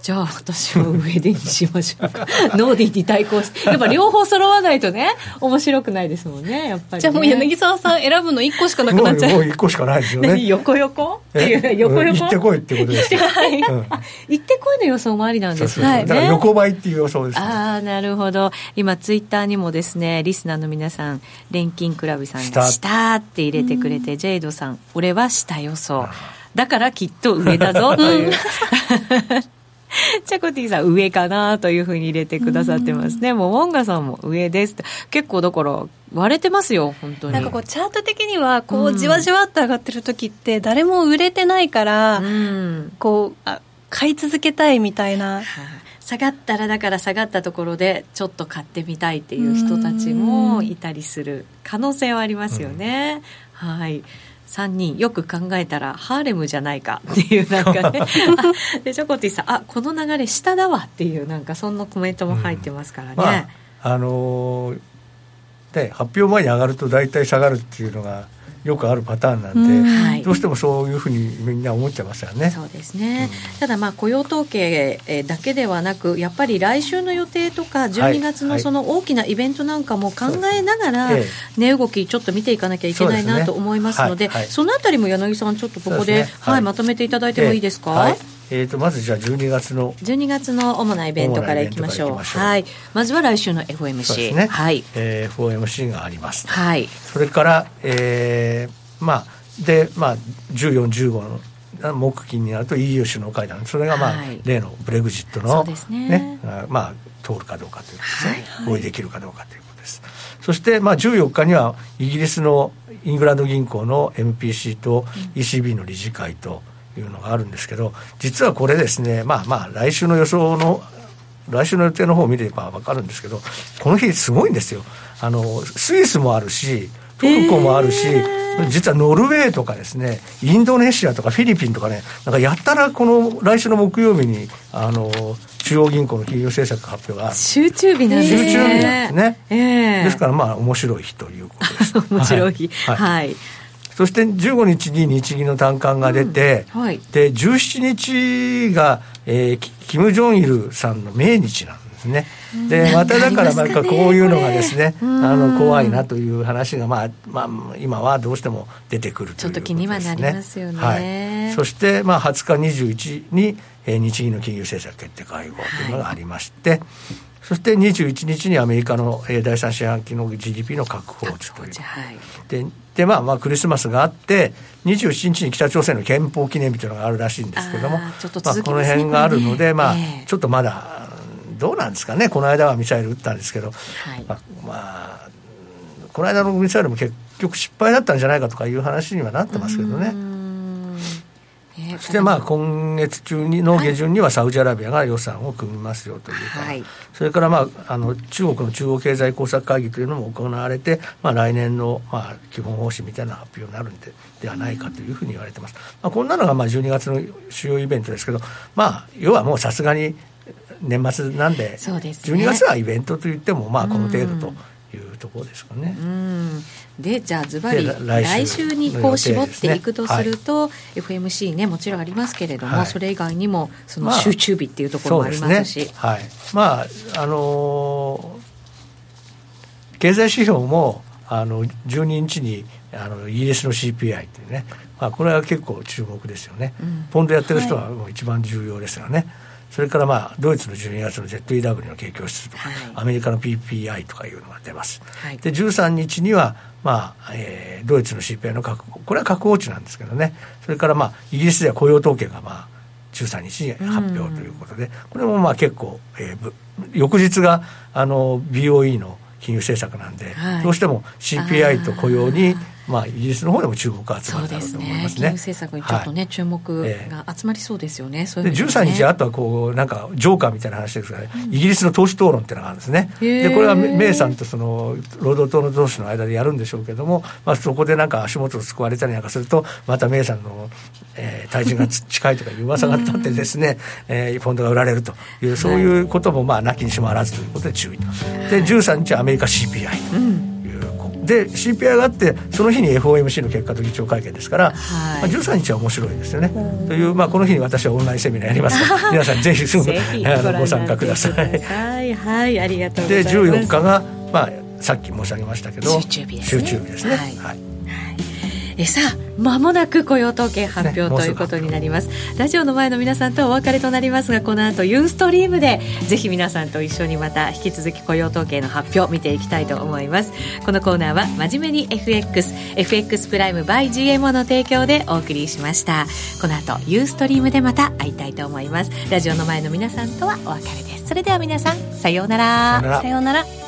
じゃあ私は上でにしましょうか。ノーディーに対抗してやっぱ両方揃わないとね面白くないですもんねやっぱり、ね、じゃあもう柳沢さん選ぶの1個しかなくなっちゃう。もう 1個しかないですよね。横横？っていう横横？行ってこいってことですよ、はい、うん、行ってこいの予想もありなんです。ね、はい、だから横ばいっていう予想です、ね、ああなるほど。今ツイッターにもですねリスナーの皆さん錬金クラブさんが「下」って入れてくれてジェイドさん「俺は下予想」だからきっと上だぞ。とい。う チャコティさん上かなというふうに入れてくださってますね。もうウォンガさんも上です結構だから割れてますよ本当に。なんかこうチャート的にはこうじわじわっと上がってる時って誰も売れてないから、うん、こうあ買い続けたいみたいな。下がったらだから下がったところでちょっと買ってみたいっていう人たちもいたりする可能性はありますよね。はい。3人よく考えたらハーレムじゃないかっていうなんかね。でチョコティさんあこの流れ下だわっていうなんかそんなコメントも入ってますからね、うんまあ、あのー、で発表前に上がると大体下がるっていうのがよくあるパターンなんで、どうしてもそういうふうにみんな思っちゃいますよね。そうですね、うん、ただまあ雇用統計だけではなくやっぱり来週の予定とか12月のその大きなイベントなんかも考えながら値動きちょっと見ていかなきゃいけないなと思いますのでそのあたりも柳さんちょっとここで、はい、まとめていただいてもいいですか？はいえーと、まずじゃあ12月の12月の主なイベントからいきましょう。はい。まずは来週の FOMC ね、はい、えー、FOMC があります、はい、それから、えー、まあでまあ1415の木金になると EU 首脳会談。それがまあ、はい、例のブレグジットのね、ねまあ通るかどうかということですね、はい、合意できるかどうかということです。そしてまあ14日にはイギリスのイングランド銀行の MPC と ECB の理事会と、うんいうのがあるんですけど実はこれですねまあまあ来週の予想の来週の予定の方を見れば分かるんですけどこの日すごいんですよ。あのスイスもあるしトルコもあるし、えー、実はノルウェーとかですねインドネシアとかフィリピンとかねなんかやったらこの来週の木曜日にあの中央銀行の金融政策発表が集中日なんですね。集中日なんですね、えー、ですからまあ面白い日ということです。面白い日。はい、はいそして15日に日銀の短観が出て、うんはい、で17日が、えー、キム・ジョンイルさんの命日なんですね。でまただからなんかこういうのがですねあの怖いなという話が、まあまあ、今はどうしても出てくるということです、ね、ちょっと気にはなりますよね、はい、そして、まあ、20日21に、えー、日銀の金融政策決定会合というのがありまして、はいそして21日にアメリカの、えー、第3四半期の GDP の確保値という、はい、でで、まあ、まあクリスマスがあって27日に北朝鮮の憲法記念日というのがあるらしいんですけども、まあ、この辺があるので、まあ、えー、ちょっとまだどうなんですかね。この間はミサイル撃ったんですけど、はい、まあ、まあ、この間のミサイルも結局失敗だったんじゃないかとかいう話にはなってますけどね。そしてまあ今月中にの下旬にはサウジアラビアが予算を組みますよというか、はい、それからまああの中国の中央経済工作会議というのも行われて、まあ、来年のまあ基本方針みたいな発表になるんでではないかというふうに言われてます。まあ、こんなのがまあ12月の主要イベントですけど、まあ、要はもうさすがに年末なんで、そうです、ね、12月はイベントといってもまあこの程度と。いうところですかね。でじゃあずばり来週。にこう絞っていくとすると、ねはい、FMC ねもちろんありますけれども、はい、それ以外にもその集中日っていうところもありますし、まあね、はい。まああのー、経済指標もあの12日にあのイギリスの CPI っていうね、まあ、これは結構注目ですよね、うん、ポンドやってる人はもう一番重要ですよね。はいそれからまあドイツの12月の ZEW の景況指数とか、はい、アメリカの PPI とかいうのが出ます、はい、で13日にはまあえー、ドイツの CPI の確保これは確保値なんですけどね。それからまあイギリスでは雇用統計がまあ13日に発表ということで、これもまあ結構、えー、翌日があの BOE の金融政策なんで、はい、どうしても CPI と雇用にまあ、イギリスの方でも注目が集まるだろうと思いますね。政策にちょっとね、はい、注目が集まりそうですよね。そういう、ね、で13日あとはこうなんかジョーカーみたいな話ですが、ね、うん、イギリスの党首討論っていうのがあるんですね。でこれはメイさんとその労働党の同士の間でやるんでしょうけども、まあそこでなんか足元を救われたりなんかするとまたメイさんの、えー、体重が近いとかいう噂が立ってですね、うん、えー、フォンドが売られるというそういうこともまあなきにしもあらずということで注意と。で13日はアメリカ CPI と。うんで CPI があってその日に FOMC の結果と議長会見ですから、はいまあ、13日は面白いですよね。という、まあ、この日に私はオンラインセミナーやりますから 皆さんぜひすぐご参加ください。はいはいありがとうございます。で14日が、まあ、さっき申し上げましたけど集中日ですね。集中日ですねはい、はいえさあまもなく雇用統計発表、ね、ということになります。ラジオの前の皆さんとお別れとなりますがこの後ユーストリームでぜひ皆さんと一緒にまた引き続き雇用統計の発表を見ていきたいと思います。このコーナーは真面目に FXFX プライム by GMO の提供でお送りしました。この後ユーストリームでまた会いたいと思います。ラジオの前の皆さんとはお別れです。それでは皆さんさようなら。さようなら